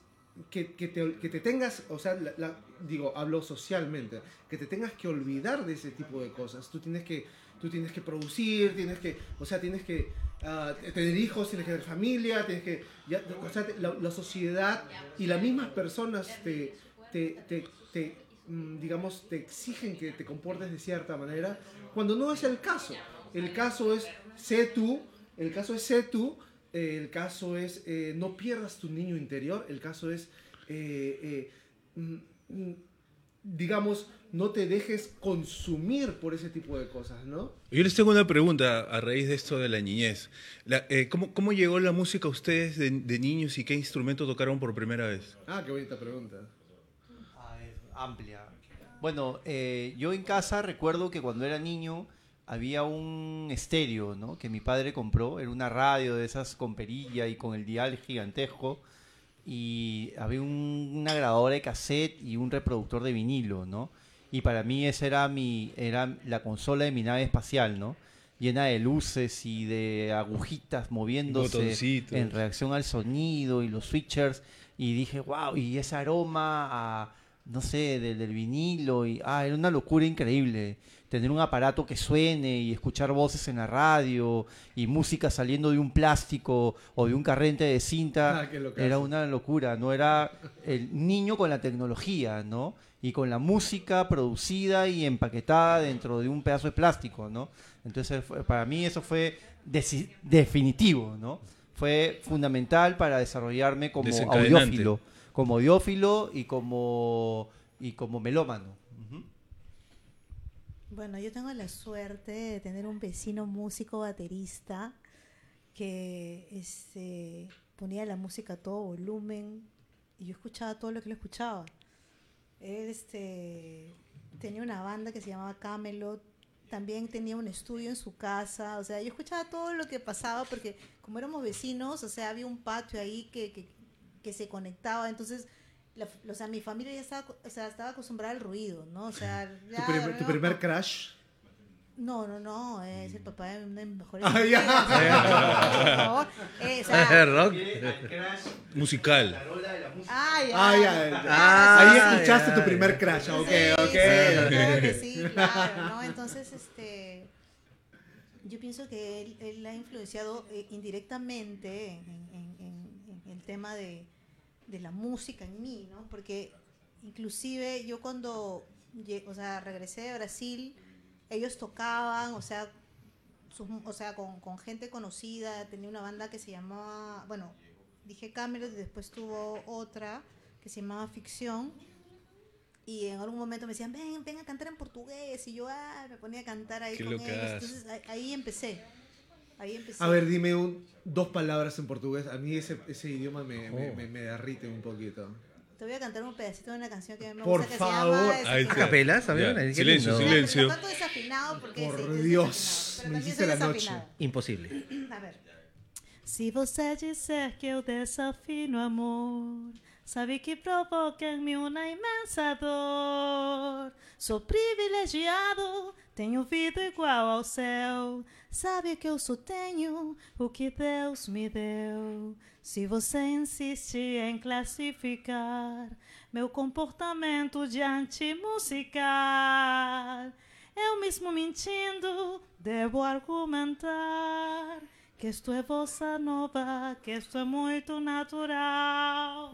Speaker 2: que, que te, que te tengas, o sea, la- la- digo, hablo socialmente, que te tengas que olvidar de ese tipo de cosas. Tú tienes que, tú tienes que producir, tienes que, o sea, tienes que ah, tener hijos, tienes que tener familia, tienes que, ya, o sea, la, la sociedad y las mismas personas te, te, te, te, mm, digamos, te exigen que te comportes de cierta manera, cuando no es el caso. El caso es sé tú, el caso es sé tú, eh, el caso es eh, no pierdas tu niño interior, el caso es, eh, eh, mm, mm, digamos, no te dejes consumir por ese tipo de cosas, ¿no?
Speaker 4: Yo les tengo una pregunta a raíz de esto de la niñez. La- eh, ¿cómo, cómo llegó la música a ustedes de, de niños y qué instrumento tocaron por primera vez?
Speaker 2: Ah, qué bonita pregunta.
Speaker 5: Ah, es amplia. Bueno, eh, yo en casa recuerdo que cuando era niño había un estéreo, ¿no? Que mi padre compró, era una radio de esas con perilla y con el dial gigantesco y había un- una grabadora de cassette y un reproductor de vinilo, ¿no? Y para mí esa era mi era la consola de mi nave espacial, ¿no? Llena de luces y de agujitas moviéndose
Speaker 4: Botoncitos.
Speaker 5: en reacción al sonido y los switchers y dije, wow, y ese aroma a, no sé, del, del vinilo y, ah, era una locura increíble. Tener un aparato que suene y escuchar voces en la radio y música saliendo de un plástico o de un carrete de cinta
Speaker 2: Ah,
Speaker 5: era una locura, no era el niño con la tecnología, ¿no? Y con la música producida y empaquetada dentro de un pedazo de plástico, ¿no? Entonces, para mí eso fue definitivo, ¿no? Fue fundamental para desarrollarme como audiófilo, como audiófilo y como y como melómano.
Speaker 6: Bueno, yo tengo la suerte de tener un vecino músico baterista que este, ponía la música a todo volumen y yo escuchaba todo lo que él escuchaba. Este, tenía una banda que se llamaba Camelot también tenía un estudio en su casa, o sea, yo escuchaba todo lo que pasaba porque como éramos vecinos, o sea, había un patio ahí que, que, que se conectaba, entonces, la- o sea, mi familia ya estaba, o sea, estaba acostumbrada al ruido, ¿no? O sea,
Speaker 2: ¿Tu,
Speaker 6: ya
Speaker 2: primer, tu primer crash?
Speaker 6: No, no, no, es el papá de una de mis mejores
Speaker 2: Ah, ya.
Speaker 6: amigas, por favor. Eh, o sea,
Speaker 3: Rock.
Speaker 4: Musical.
Speaker 6: ah, ya.
Speaker 2: Ah, ya.
Speaker 3: Ah,
Speaker 2: Ahí escuchaste tu primer crash. Ok,
Speaker 6: Sí,
Speaker 2: ok.
Speaker 6: sí, claro que sí, claro, ¿no? Entonces, este, yo pienso que él, él ha influenciado eh, indirectamente en, en- en- en el tema de, de la música en mí, ¿no? Porque inclusive yo cuando, o sea, regresé de Brasil, ellos tocaban, o sea, sus- o sea, con, con gente conocida, tenía una banda que se llamaba, bueno, dije Camelot y después tuvo otra que se llamaba Ficción. Y en algún momento me decían, ven, ven a cantar en portugués. Y yo ah, me ponía a cantar ahí
Speaker 4: Qué
Speaker 6: con ellos. Entonces ahí empecé. Ahí empecé.
Speaker 2: A ver, dime un, dos palabras en portugués. A mí ese, ese idioma me, me,
Speaker 3: Oh.
Speaker 2: me, me derrite un poquito.
Speaker 6: Te voy a cantar un pedacito de una canción que me
Speaker 2: Por
Speaker 6: gusta que
Speaker 2: favor.
Speaker 3: Capela, ¿sabes? Qué
Speaker 4: Silencio,
Speaker 3: lindo.
Speaker 4: silencio.
Speaker 6: Lo canto desafinado porque
Speaker 2: Por
Speaker 6: es-
Speaker 2: Dios,
Speaker 6: pero
Speaker 2: me hiciste la noche.
Speaker 3: Imposible.
Speaker 6: A ver.
Speaker 9: Se você disser que eu desafino amor, sabe que provoca em mim uma imensa dor. Sou privilegiado, tenho vida igual ao céu. Sabe que eu só tenho o que Deus me deu. Se você insiste em classificar meu comportamento diante musical, eu mesmo mentindo devo argumentar que isto é bossa nova, que isto é muito natural.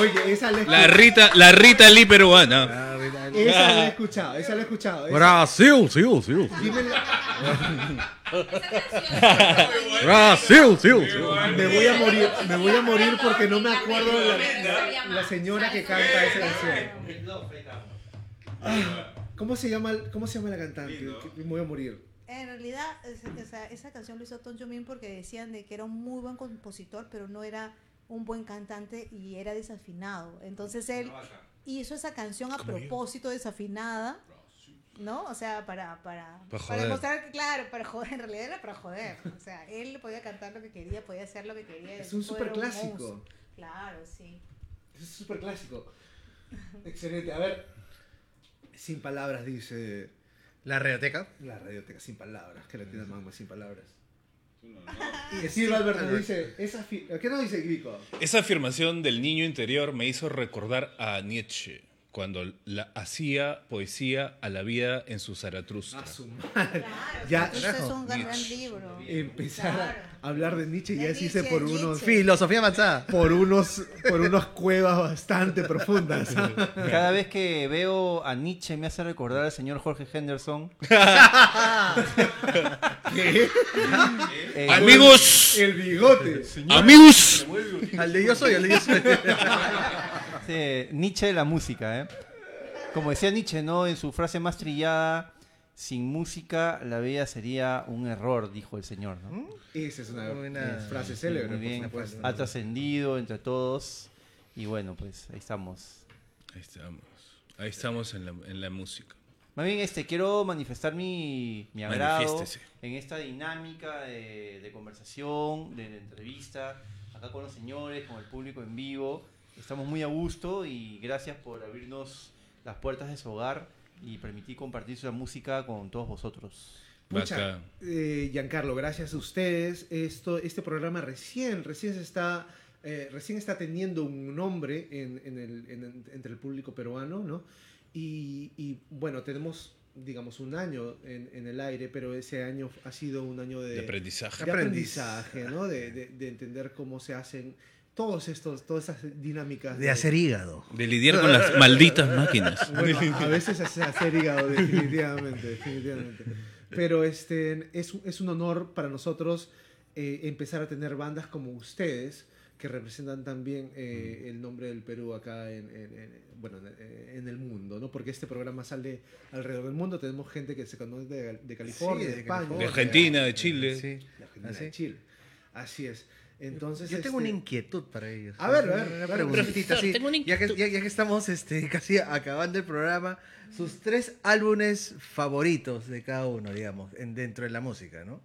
Speaker 2: Oye, esa la he
Speaker 4: La
Speaker 2: escuchado.
Speaker 4: Rita, la Rita Lee peruana.
Speaker 2: Esa la he escuchado. Esa la he escuchado. Esa-
Speaker 3: Brasil, sí, sí.
Speaker 2: dime la-
Speaker 3: Brasil, sí,
Speaker 2: me voy a morir. Me voy a morir porque no me acuerdo de la, la- la señora que canta esa canción. ¿Cómo se llama, cómo se llama la cantante? Que Me voy a morir.
Speaker 6: En realidad, es- esa, esa canción lo hizo Tom Jobim porque decían de que era un muy buen compositor, pero no era un buen cantante y era desafinado. Entonces él hizo esa canción a propósito desafinada, ¿no? O sea, para para
Speaker 4: Pa'
Speaker 6: para demostrar que claro, para joder, en realidad era para joder. O sea, él podía cantar lo que quería, podía hacer lo que quería.
Speaker 2: Es un superclásico.
Speaker 6: monstruo. Claro, sí.
Speaker 2: Es súper clásico. Excelente. A ver, sin palabras dice
Speaker 3: La radioteca.
Speaker 2: la radioteca, sin palabras. Que la tiene mamá sin palabras. Y Silva Alberto dice, esa ¿qué nos dice Vico?
Speaker 4: Esa afirmación del niño interior me hizo recordar a Nietzsche cuando la hacía poesía a la vida en su Zaratustra.
Speaker 2: A su madre.
Speaker 6: Claro,
Speaker 2: Ya,
Speaker 6: es un gran,
Speaker 4: Nietzsche.
Speaker 6: libro.
Speaker 2: empezar
Speaker 6: Claro.
Speaker 2: a hablar de Nietzsche ya
Speaker 6: De
Speaker 2: es irse
Speaker 6: Nietzsche,
Speaker 2: por
Speaker 6: Nietzsche.
Speaker 2: unos
Speaker 3: Filosofía avanzada.
Speaker 2: por unos por unas cuevas bastante profundas.
Speaker 5: Cada vez que veo a Nietzsche me hace recordar al señor Jorge Henderson.
Speaker 2: ¿Qué?
Speaker 5: Eh,
Speaker 4: Amigos,
Speaker 2: El bigote.
Speaker 4: amigos.
Speaker 3: Al de yo soy, al de yo soy.
Speaker 5: Sí, Nietzsche de la música, ¿eh? Como decía Nietzsche, ¿no? En su frase más trillada, sin música la vida sería un error, dijo el señor, ¿no?
Speaker 2: Esa es una
Speaker 3: Buena-
Speaker 2: frase célebre,
Speaker 5: muy bien, ha trascendido entre todos y bueno, pues ahí estamos.
Speaker 4: Ahí estamos. Ahí estamos en la, en la música.
Speaker 5: Más bien, este, quiero manifestar mi, mi agrado en esta dinámica de, de conversación, de, de entrevista, acá con los señores, con el público en vivo. Estamos muy a gusto y gracias por abrirnos las puertas de su hogar y permitir compartir su música con todos vosotros.
Speaker 4: Bacán.
Speaker 2: eh, Giancarlo, gracias a ustedes. Esto, este programa recién, recién se está, eh, recién está teniendo un nombre en, en el, en- entre el público peruano, ¿no? Y, y, bueno, tenemos, digamos, un año en, en el aire, pero ese año ha sido un año de,
Speaker 4: De aprendizaje.
Speaker 2: de aprendizaje, ¿no? De, de- de entender cómo se hacen todos estos, todas esas dinámicas
Speaker 3: De hacer hígado.
Speaker 4: De lidiar con las malditas máquinas.
Speaker 2: bueno, a veces es hacer hígado, definitivamente, definitivamente. Pero este, es, un- es un honor para nosotros eh, empezar a tener bandas como ustedes, que representan también eh, el nombre del Perú acá en, en- en- bueno, en, el mundo, ¿no? Porque este programa sale alrededor del mundo. Tenemos gente que se conoce de, de California,
Speaker 3: Sí,
Speaker 2: de,
Speaker 3: de
Speaker 2: España.
Speaker 4: De Argentina, de Chile.
Speaker 3: Sí.
Speaker 2: de Argentina, de Chile. Así es. Entonces,
Speaker 3: Yo tengo una
Speaker 2: este,
Speaker 3: inquietud para ellos.
Speaker 2: A ver, a ver,
Speaker 3: una preguntita, sí, ya, que, ya- ya que estamos este, casi acabando el programa, sus tres álbumes favoritos de cada uno, digamos, en, dentro de la música, ¿no?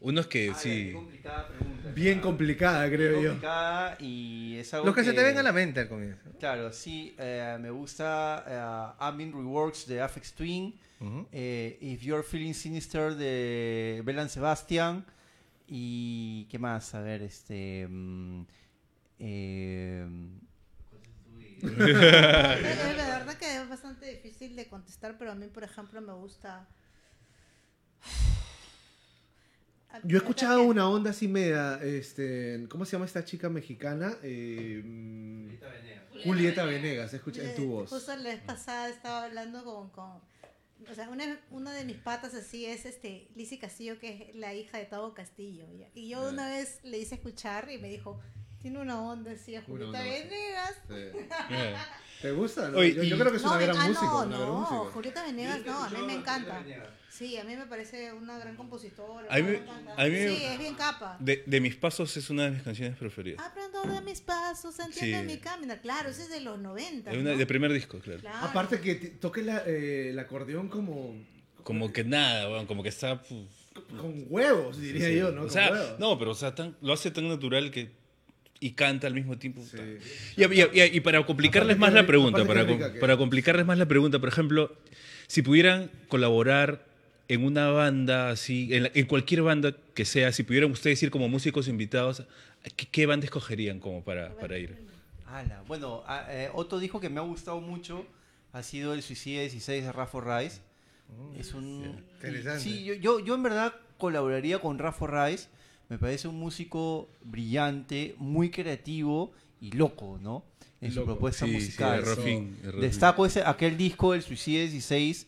Speaker 4: Uno es que
Speaker 5: Ah,
Speaker 4: sí.
Speaker 5: complicada pregunta.
Speaker 2: Bien complicada, creo
Speaker 5: Bien
Speaker 2: yo.
Speaker 5: complicada y es algo
Speaker 3: Los que, se te ven a la mente al comienzo.
Speaker 5: Claro, sí, eh, me gusta eh, Ambient Reworks de Afex Twin, eh, If You're Feeling Sinister de Belan Sebastian y ¿qué más? A ver, este... mm, eh,
Speaker 6: Es es la verdad que es bastante difícil de contestar, pero a mí, por ejemplo, me gusta.
Speaker 2: Yo he escuchado una onda así media, este, ¿cómo se llama esta chica mexicana? Eh, mm, Julieta Venegas, escucha en tu voz.
Speaker 6: Justo la vez pasada estaba hablando con. con o sea, una, una de mis patas así es este Lizzy Castillo, que es la hija de Tavo Castillo. Y yo una vez le hice escuchar y me dijo: Tiene una onda así a Julieta
Speaker 2: onda, sí. ¿Te gusta? no?
Speaker 4: Oye,
Speaker 2: yo,
Speaker 4: y-
Speaker 2: yo creo que es una
Speaker 6: me-
Speaker 2: gran
Speaker 6: ah,
Speaker 2: música.
Speaker 6: no,
Speaker 2: una gran
Speaker 6: no,
Speaker 2: música.
Speaker 6: Julieta Venegas no, a mí me encanta. Sí, a mí me parece una gran compositora.
Speaker 4: A mí
Speaker 6: me
Speaker 4: a mí
Speaker 6: sí, es bien capa.
Speaker 4: De, de mis pasos es una de mis canciones preferidas.
Speaker 6: Aprendo de mis pasos, entiendo
Speaker 4: Sí.
Speaker 6: mi caminar. Claro, ese es de los 90.
Speaker 4: Es una-
Speaker 6: ¿no?
Speaker 4: de primer disco, claro.
Speaker 6: Claro.
Speaker 2: Aparte que toque la, eh, el acordeón como
Speaker 4: Como que nada, weón, como que está.
Speaker 2: con huevos, diría
Speaker 4: sí.
Speaker 2: yo, ¿no?
Speaker 4: O
Speaker 2: Con
Speaker 4: sea,
Speaker 2: huevos.
Speaker 4: no, pero o sea, tan- lo hace tan natural que. Y canta al mismo tiempo.
Speaker 2: Sí.
Speaker 4: Y, y- y- y para complicarles
Speaker 2: Aparte
Speaker 4: más
Speaker 2: que
Speaker 4: la pregunta, para, para complicarles más la pregunta, por ejemplo, si pudieran colaborar en una banda así, en, la- en cualquier banda que sea, si pudieran ustedes ir como músicos invitados, ¿qué, qué banda escogerían como para, para ir?
Speaker 5: ala, Bueno, ah, eh, Otto dijo que me ha gustado mucho, ha sido el Suicide 16 de Rafa Rice. Es un...
Speaker 3: Interesante.
Speaker 5: Sí, yo, yo, yo en verdad colaboraría con Rafa Rice. Me parece un músico brillante, muy creativo y loco, ¿no? En su
Speaker 2: Loco.
Speaker 5: propuesta
Speaker 4: Sí, sí,
Speaker 5: musical.
Speaker 4: el Rafin.
Speaker 5: Destaco ese, aquel disco, el Suicide 16,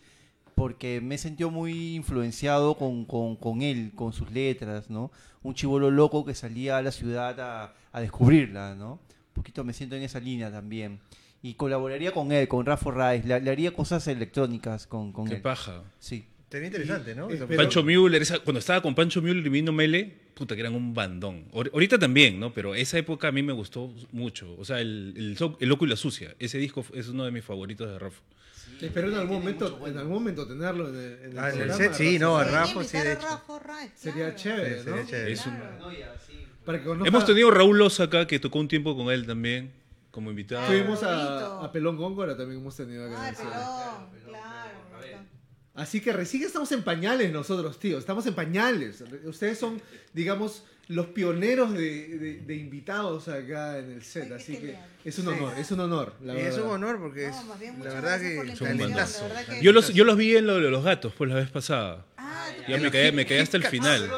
Speaker 5: porque me he sentido muy influenciado con, con, con él, con sus letras, ¿no? Un chivolo loco que salía a la ciudad a, a descubrirla, ¿no? Un poquito me siento en esa línea también. Y colaboraría con él, con Rafa Rice, le, le haría cosas electrónicas con, con
Speaker 4: Qué
Speaker 5: él.
Speaker 4: paja.
Speaker 5: Sí.
Speaker 3: Sería interesante, ¿no?
Speaker 2: Pero-
Speaker 4: Pancho Müller, esa- cuando estaba con Pancho Müller y vino Mele, puta, que eran un bandón. Ahor- Ahorita también, ¿no? Pero esa época a mí me gustó mucho. O sea, el, el, So- el Loco y la Sucia. Ese disco es uno de mis favoritos de Rafa.
Speaker 2: Espero en algún momento,
Speaker 5: bueno.
Speaker 2: en algún momento tenerlo en el, en el
Speaker 3: Ah, en el set, sí, no,
Speaker 2: Rafa.
Speaker 3: Sí, de hecho.
Speaker 6: Rafa
Speaker 2: Sería
Speaker 6: claro.
Speaker 2: chévere,
Speaker 3: Sí, sería
Speaker 2: ¿no?
Speaker 3: chévere.
Speaker 4: Es
Speaker 2: Para que conozca-
Speaker 4: Hemos tenido Raúl Loza acá, que tocó un tiempo con él también, como invitado.
Speaker 2: Tuvimos a, a Pelón Góngora también hemos tenido acá. set.
Speaker 6: pelón, claro.
Speaker 2: Así que recién estamos en pañales nosotros, tío. Estamos en pañales. Ustedes son, digamos, los pioneros de, de- de invitados acá en el set.
Speaker 6: Ay,
Speaker 2: Así que
Speaker 6: genial.
Speaker 2: es un honor, es un honor. La
Speaker 3: Y es
Speaker 2: verdad.
Speaker 3: un honor porque
Speaker 6: No,
Speaker 3: es,
Speaker 6: más bien,
Speaker 3: la verdad
Speaker 6: la
Speaker 3: que talentazo.
Speaker 6: la verdad que-
Speaker 4: Yo los, yo los vi en lo de los gatos, pues la vez pasada.
Speaker 6: Ah,
Speaker 4: Ya me quedé, me quedé hasta el final.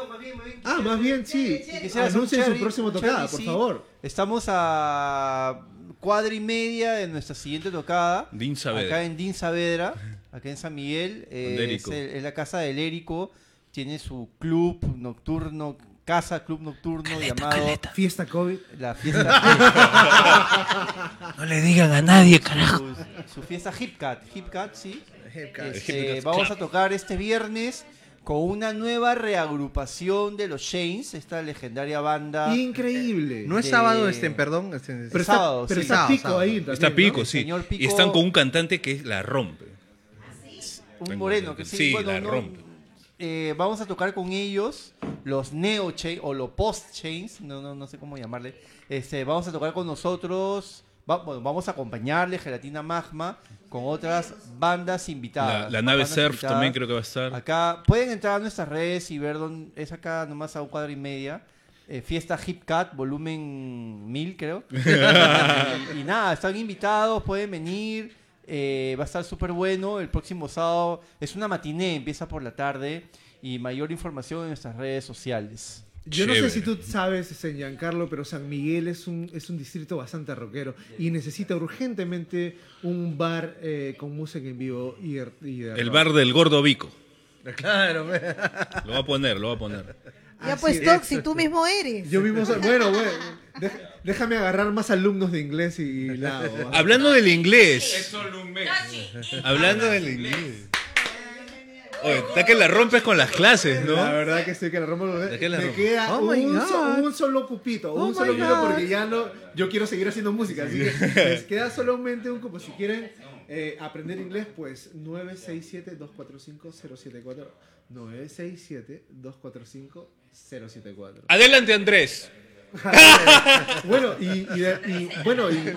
Speaker 2: Ah, más bien, sí.
Speaker 6: Sí, sí,
Speaker 5: Quisiera hacer un
Speaker 2: Anuncien su
Speaker 5: un
Speaker 2: tocada, por
Speaker 5: sí.
Speaker 2: favor.
Speaker 5: Estamos a cuadra y media de nuestra siguiente tocada.
Speaker 4: Dean Saavedra.
Speaker 5: Acá en Dean Saavedra, acá en San Miguel. eh, es,
Speaker 4: Lérico.
Speaker 5: el- es la casa del Érico. Tiene su club nocturno, casa club nocturno llamado
Speaker 2: Fiesta COVID.
Speaker 5: la fiesta.
Speaker 10: No le digan a nadie, carajo.
Speaker 5: su, su fiesta Hip Cat. Hip Cat, sí.
Speaker 3: Hepcat.
Speaker 5: Este, vamos a tocar este viernes con una nueva reagrupación de los Shanes, esta legendaria banda.
Speaker 2: Increíble.
Speaker 3: No es sábado, este, perdón. este,
Speaker 2: pero está,
Speaker 5: sábado,
Speaker 2: pero
Speaker 5: sí.
Speaker 2: está
Speaker 3: Sábado,
Speaker 2: Pico
Speaker 3: sábado.
Speaker 2: ahí también.
Speaker 4: Está. Pico, sí.
Speaker 5: Pico-
Speaker 4: Y están con un cantante que la rompe.
Speaker 5: Un moreno que sí,
Speaker 4: Sí,
Speaker 5: bueno,
Speaker 4: la
Speaker 5: no-
Speaker 4: rompe.
Speaker 5: eh, vamos a tocar con ellos los neo chains o los post chains no, no, no sé cómo llamarle este vamos a tocar con nosotros va- bueno, vamos a acompañarle gelatina magma con otras bandas invitadas
Speaker 4: La, la nave Surf
Speaker 5: invitadas.
Speaker 4: también creo que va a estar.
Speaker 5: acá pueden entrar a nuestras redes y ver dónde es acá nomás a un cuadro y media eh, fiesta Hip Cat, volumen 1000 creo. y, y nada, están invitados, pueden venir. Eh, va a estar súper bueno. El próximo sábado es una matiné, empieza por la tarde. Y mayor información en nuestras redes sociales.
Speaker 2: Yo no sé
Speaker 4: Chévere.
Speaker 2: si tú sabes, San Giancarlo, pero San Miguel es un, es un distrito bastante rockero y necesita urgentemente un bar eh, con música en vivo y, y de
Speaker 4: El
Speaker 2: rock.
Speaker 4: bar del Gordo Vico.
Speaker 3: Claro, ve.
Speaker 4: Lo va a poner, lo va a poner.
Speaker 6: Ya pues,
Speaker 2: es.
Speaker 6: Toxi, tú mismo eres.
Speaker 2: Yo mismo, soy- bueno, bueno, déjame agarrar más alumnos de inglés y, y la hago.
Speaker 4: Hablando del inglés. Hablando del inglés. Oye, está que la rompes con las clases, ¿no?
Speaker 2: La verdad que sí, que la rompo.
Speaker 4: ¿De qué la
Speaker 2: Me
Speaker 4: rompo?
Speaker 2: queda
Speaker 3: Oh
Speaker 2: un, so-
Speaker 3: God.
Speaker 2: un solo cupito,
Speaker 3: Oh
Speaker 2: un solo cupito porque ya no, yo quiero seguir haciendo música, así que les queda solamente un cupo. Si quieren eh, aprender inglés, pues 967-245-074. 967-245-074.
Speaker 4: Adelante, Andrés.
Speaker 2: Bueno, y, y de- y- bueno, y,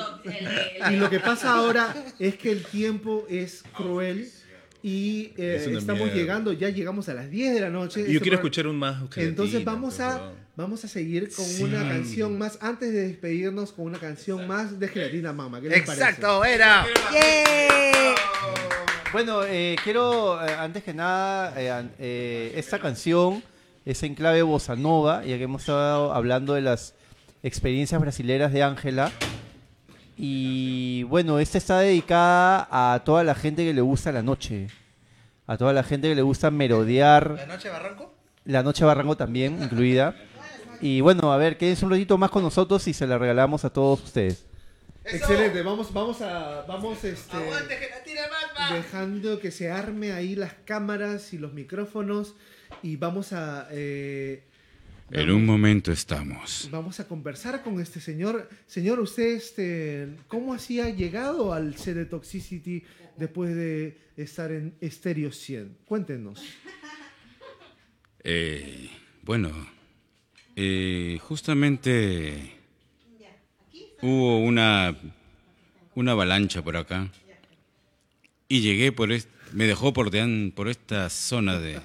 Speaker 2: y lo que pasa ahora es que el tiempo es cruel y eh,
Speaker 4: Es una
Speaker 2: estamos
Speaker 4: mierda.
Speaker 2: llegando, ya llegamos a las 10 de la noche.
Speaker 4: Yo
Speaker 2: Este
Speaker 4: quiero
Speaker 2: programa-
Speaker 4: escuchar un más.
Speaker 2: Entonces vamos
Speaker 4: por
Speaker 2: a,
Speaker 4: favor.
Speaker 2: vamos a seguir con
Speaker 4: Sí.
Speaker 2: una canción más, antes de despedirnos con una canción más de Gelatina Mama. ¿Qué les
Speaker 3: Exacto, era.
Speaker 5: Bueno, eh, quiero, eh, antes que nada, eh, an- eh, esta canción es en clave bossa nova, ya que hemos estado hablando de las experiencias brasileras de Ángela. Y bueno, esta está dedicada a toda la gente que le gusta la noche, a toda la gente que le gusta merodear,
Speaker 3: ¿La noche Barranco?
Speaker 5: la noche Barranco también incluida. Y bueno, a ver, quédense un ratito más con nosotros y se la regalamos a todos ustedes.
Speaker 2: Excelente, vamos, vamos a, vamos este,
Speaker 3: Aguante, gelatina magma.
Speaker 2: dejando que se arme ahí las cámaras y los micrófonos y vamos a, eh,
Speaker 7: En un momento estamos.
Speaker 2: vamos a conversar con este señor. Señor, usted, este, ¿cómo así ha llegado al set de Toxicity después de estar en Stereo 100? Cuéntenos.
Speaker 7: Eh, bueno, eh, justamente hubo una, una avalancha por acá y llegué por est- me dejó por, por esta zona de,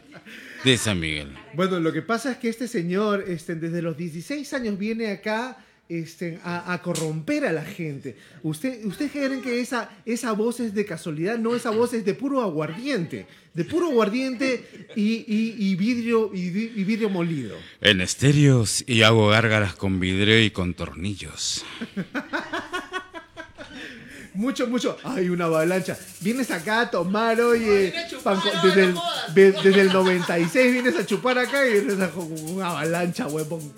Speaker 7: de San Miguel.
Speaker 2: Bueno, lo que pasa es que este señor este, desde los 16 años viene acá este, a, a corromper a la gente. ¿Usted, ¿Ustedes creen que esa, esa voz es de casualidad? No, esa voz es de puro aguardiente. De puro aguardiente y, y- y vidrio, y, y vidrio molido.
Speaker 7: En estéreos y hago gárgaras con vidrio y con tornillos.
Speaker 2: Mucho, mucho. Hay una avalancha. Vienes acá a tomar, oye. panco- desde, el, de- desde el 96 vienes a chupar acá y vienes a con una avalancha, huevón.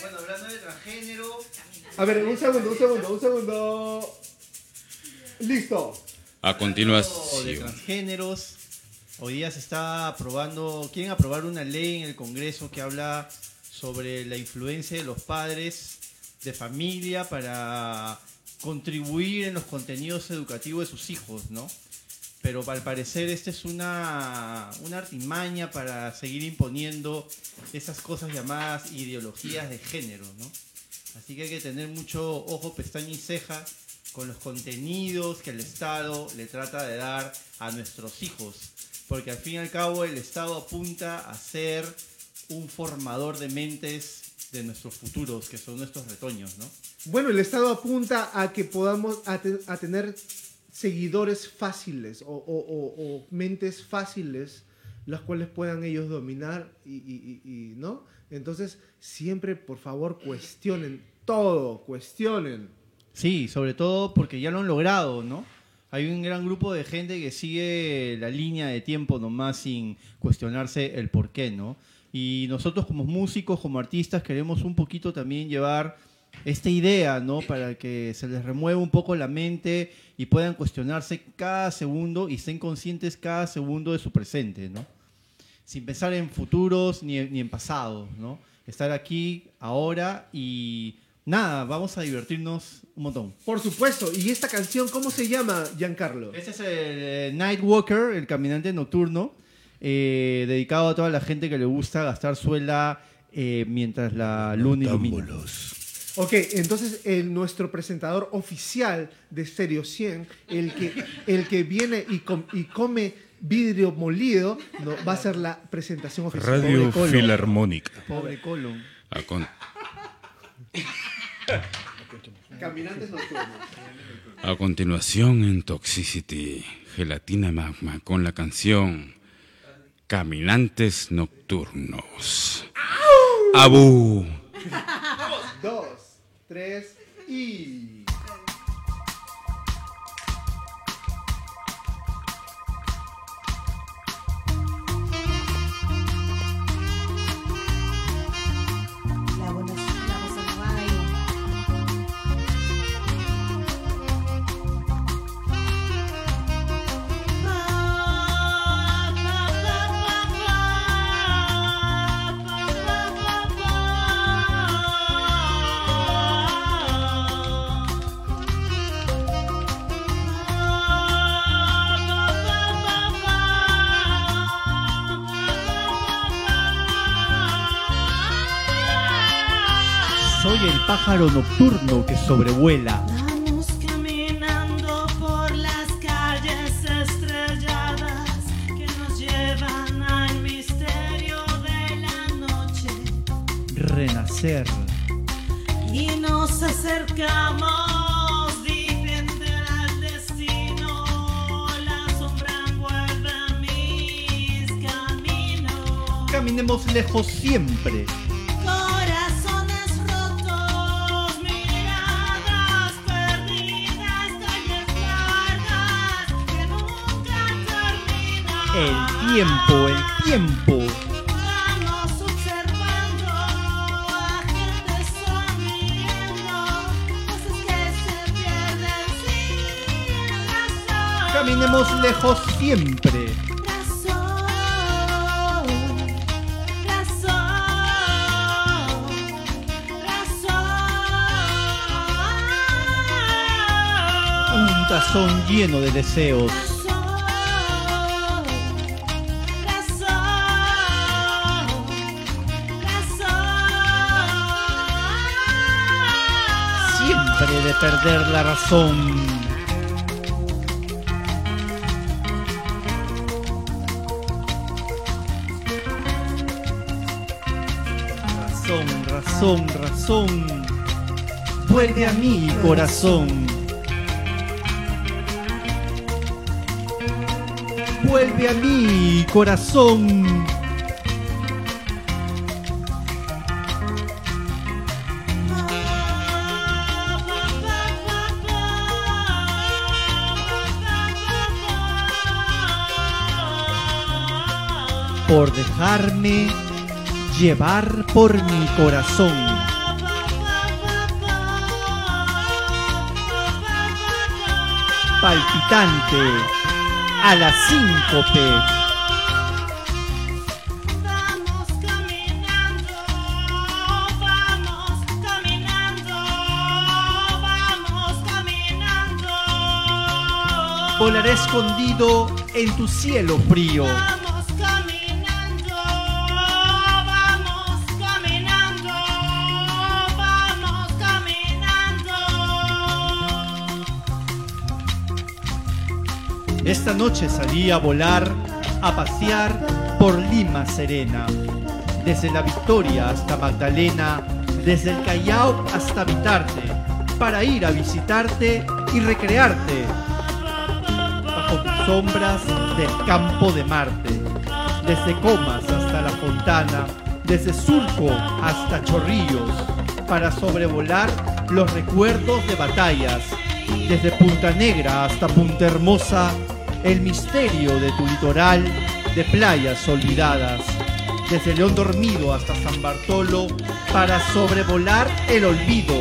Speaker 5: Bueno, hablando de transgénero,
Speaker 2: A ver, un segundo, un segundo, un segundo. Listo.
Speaker 7: A
Speaker 5: de
Speaker 7: continuación.
Speaker 5: transgéneros. Hoy día se está aprobando, quieren aprobar una ley en el Congreso que habla sobre la influencia de los padres de familia para contribuir en los contenidos educativos de sus hijos, ¿no? Pero al parecer esta es una, una artimaña para seguir imponiendo esas cosas llamadas ideologías de género, ¿no? Así que hay que tener mucho ojo, pestaña y ceja con los contenidos que el Estado le trata de dar a nuestros hijos. Porque al fin y al cabo el Estado apunta a ser un formador de mentes de nuestros futuros, que son nuestros retoños, ¿no?
Speaker 2: Bueno, el Estado apunta a que podamos a, te- a tener seguidores fáciles o, o- o- o mentes fáciles las cuales puedan ellos dominar y, y- y- y, ¿no? Entonces, siempre, por favor, cuestionen todo, cuestionen.
Speaker 5: Sí, sobre todo porque ya lo han logrado, ¿no? Hay un gran grupo de gente que sigue la línea de tiempo nomás sin cuestionarse el por qué, ¿no? Y nosotros como músicos, como artistas, queremos un poquito también llevar esta idea, ¿no? Para que se les remueva un poco la mente y puedan cuestionarse cada segundo y estén conscientes cada segundo de su presente, ¿no? Sin pensar en futuros ni, ni en pasados, ¿no? Estar aquí, ahora y nada, vamos a divertirnos un montón.
Speaker 2: Por supuesto, y esta canción, ¿cómo se llama, Giancarlo?
Speaker 5: Este es el eh, Night Walker, el caminante nocturno, eh, dedicado a toda la gente que le gusta gastar suela eh, mientras la luna ilumina.
Speaker 2: Ok, entonces el, nuestro presentador oficial de Stereo 100, el que, el que viene y, com- y come vidrio molido, no, va a ser la presentación oficial.
Speaker 4: Radio
Speaker 2: Pobre.
Speaker 4: Filarmónica.
Speaker 5: Pobre colon.
Speaker 7: A con-
Speaker 2: Caminantes nocturnos.
Speaker 7: A continuación en Toxicity, Gelatina Magma con la canción Caminantes Nocturnos. ¡Abu!
Speaker 2: Dos, tres y...
Speaker 5: pájaro nocturno que sobrevuela.
Speaker 1: Vamos caminando por las calles estrelladas que nos llevan al misterio de la noche
Speaker 5: Renacer.
Speaker 1: y nos acercamos al destino. La sombra envuelve mis caminos.
Speaker 5: Caminemos lejos siempre. El tiempo, el tiempo. Caminemos lejos siempre. Un tazón lleno de deseos. De perder la razón. Razón, razón, razón. Vuelve a mí, corazón. Vuelve a mí, corazón. Por dejarme llevar por mi corazón. Palpitante a la síncope.
Speaker 1: Vamos caminando, vamos caminando, vamos caminando.
Speaker 5: Volaré escondido en tu cielo frío. Noche salí a volar, a pasear por Lima Serena. Desde la Victoria hasta Magdalena, desde el Callao hasta Vitarte, para ir a visitarte y recrearte. Bajo tus sombras del campo de Marte, desde Comas hasta La Fontana, desde Surco hasta Chorrillos, para sobrevolar los recuerdos de batallas, desde Punta Negra hasta Punta Hermosa, el misterio de tu litoral, de playas olvidadas, desde León Dormido hasta San Bartolo, para sobrevolar el olvido,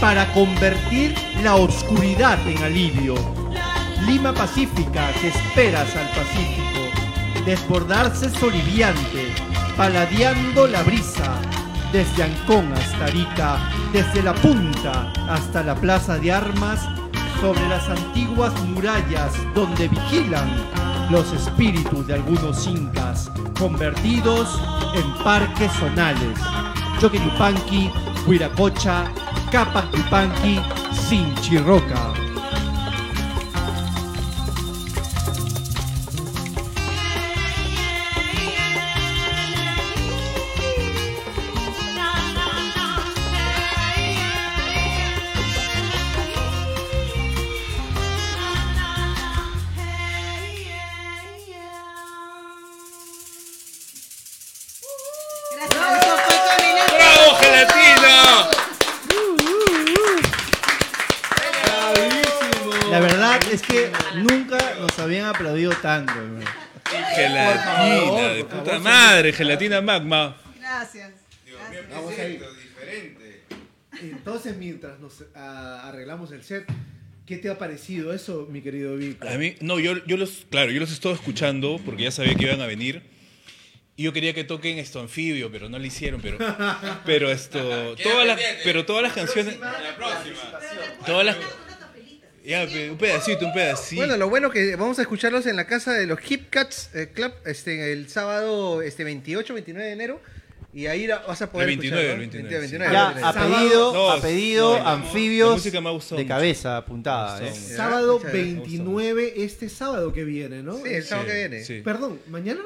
Speaker 5: para convertir la oscuridad en alivio. Lima Pacífica que esperas al Pacífico, desbordarse soliviante, paladeando la brisa, desde Ancón hasta Arica, desde la punta hasta la plaza de armas, sobre las antiguas murallas donde vigilan los espíritus de algunos incas, convertidos en parques zonales. Choquetupanqui, Huiracocha, Capacupanqui, Sinchirroca.
Speaker 4: Madre, gelatina magma.
Speaker 6: Gracias.
Speaker 2: Vamos a ir. Entonces, mientras nos ah, arreglamos el set, ¿qué te ha parecido eso, mi querido Vico?
Speaker 4: A mí, no, yo, yo los, claro, yo los he estado escuchando porque ya sabía que iban a venir. Y yo quería que toquen esto anfibio, pero no lo hicieron, pero, pero esto, todas las, pero todas las canciones, todas las, ya, un pedacito, un pedacito.
Speaker 3: Bueno, lo bueno que vamos a escucharlos en la casa de los Hip Cats eh, Club este, el sábado este, 28, 29 de enero. Y ahí la- vas a poder
Speaker 4: El 29,
Speaker 3: escuchar, ¿no?
Speaker 4: el 29,
Speaker 3: 29,
Speaker 5: Ya,
Speaker 3: 29.
Speaker 5: a
Speaker 2: Sábado-
Speaker 5: pedido,
Speaker 4: No,
Speaker 5: a pedido,
Speaker 4: no, la- la
Speaker 5: anfibios
Speaker 4: ha
Speaker 5: de
Speaker 4: mucho.
Speaker 5: cabeza apuntada.
Speaker 4: Ha
Speaker 5: ¿eh?
Speaker 2: Sábado
Speaker 3: muchas gracias.
Speaker 2: 29, este sábado que viene, ¿no?
Speaker 3: Sí, el sábado que viene.
Speaker 4: Sí.
Speaker 2: Perdón, ¿mañana?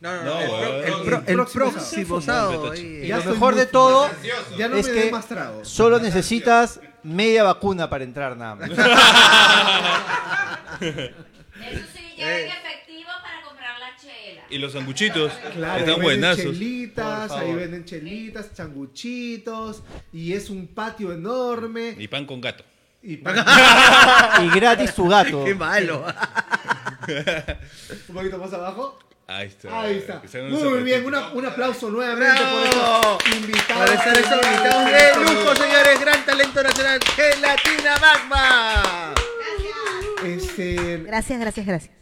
Speaker 3: No, no,
Speaker 4: No,
Speaker 3: el, pro- el
Speaker 2: el próximo
Speaker 3: próximo
Speaker 4: sábado.
Speaker 5: Y lo mejor de todo
Speaker 2: Ya no
Speaker 5: es
Speaker 2: me
Speaker 5: que
Speaker 2: más
Speaker 5: solo necesitas media vacuna para entrar nada más.
Speaker 8: Eso sí, lleven efectivo para comprar la chela.
Speaker 4: Y los sanguchitos
Speaker 2: Claro, ahí
Speaker 4: están
Speaker 2: venden
Speaker 4: buenazos.
Speaker 2: chelitas,
Speaker 5: Por
Speaker 2: ahí venden chelitas, changuchitos, y es un patio enorme.
Speaker 4: Y pan con gato.
Speaker 2: Y pa-
Speaker 5: y gratis tu gato.
Speaker 3: Qué malo.
Speaker 2: un poquito más abajo.
Speaker 4: Ahí está.
Speaker 2: Ahí está. Muy bien, una- un aplauso nuevamente
Speaker 3: ¡Bravo!
Speaker 2: por estos invitados.
Speaker 3: Para estar esos invitados de lujo, señores. Gran talento nacional. Gelatina Magma.
Speaker 2: Este,
Speaker 6: Gracias, gracias, gracias.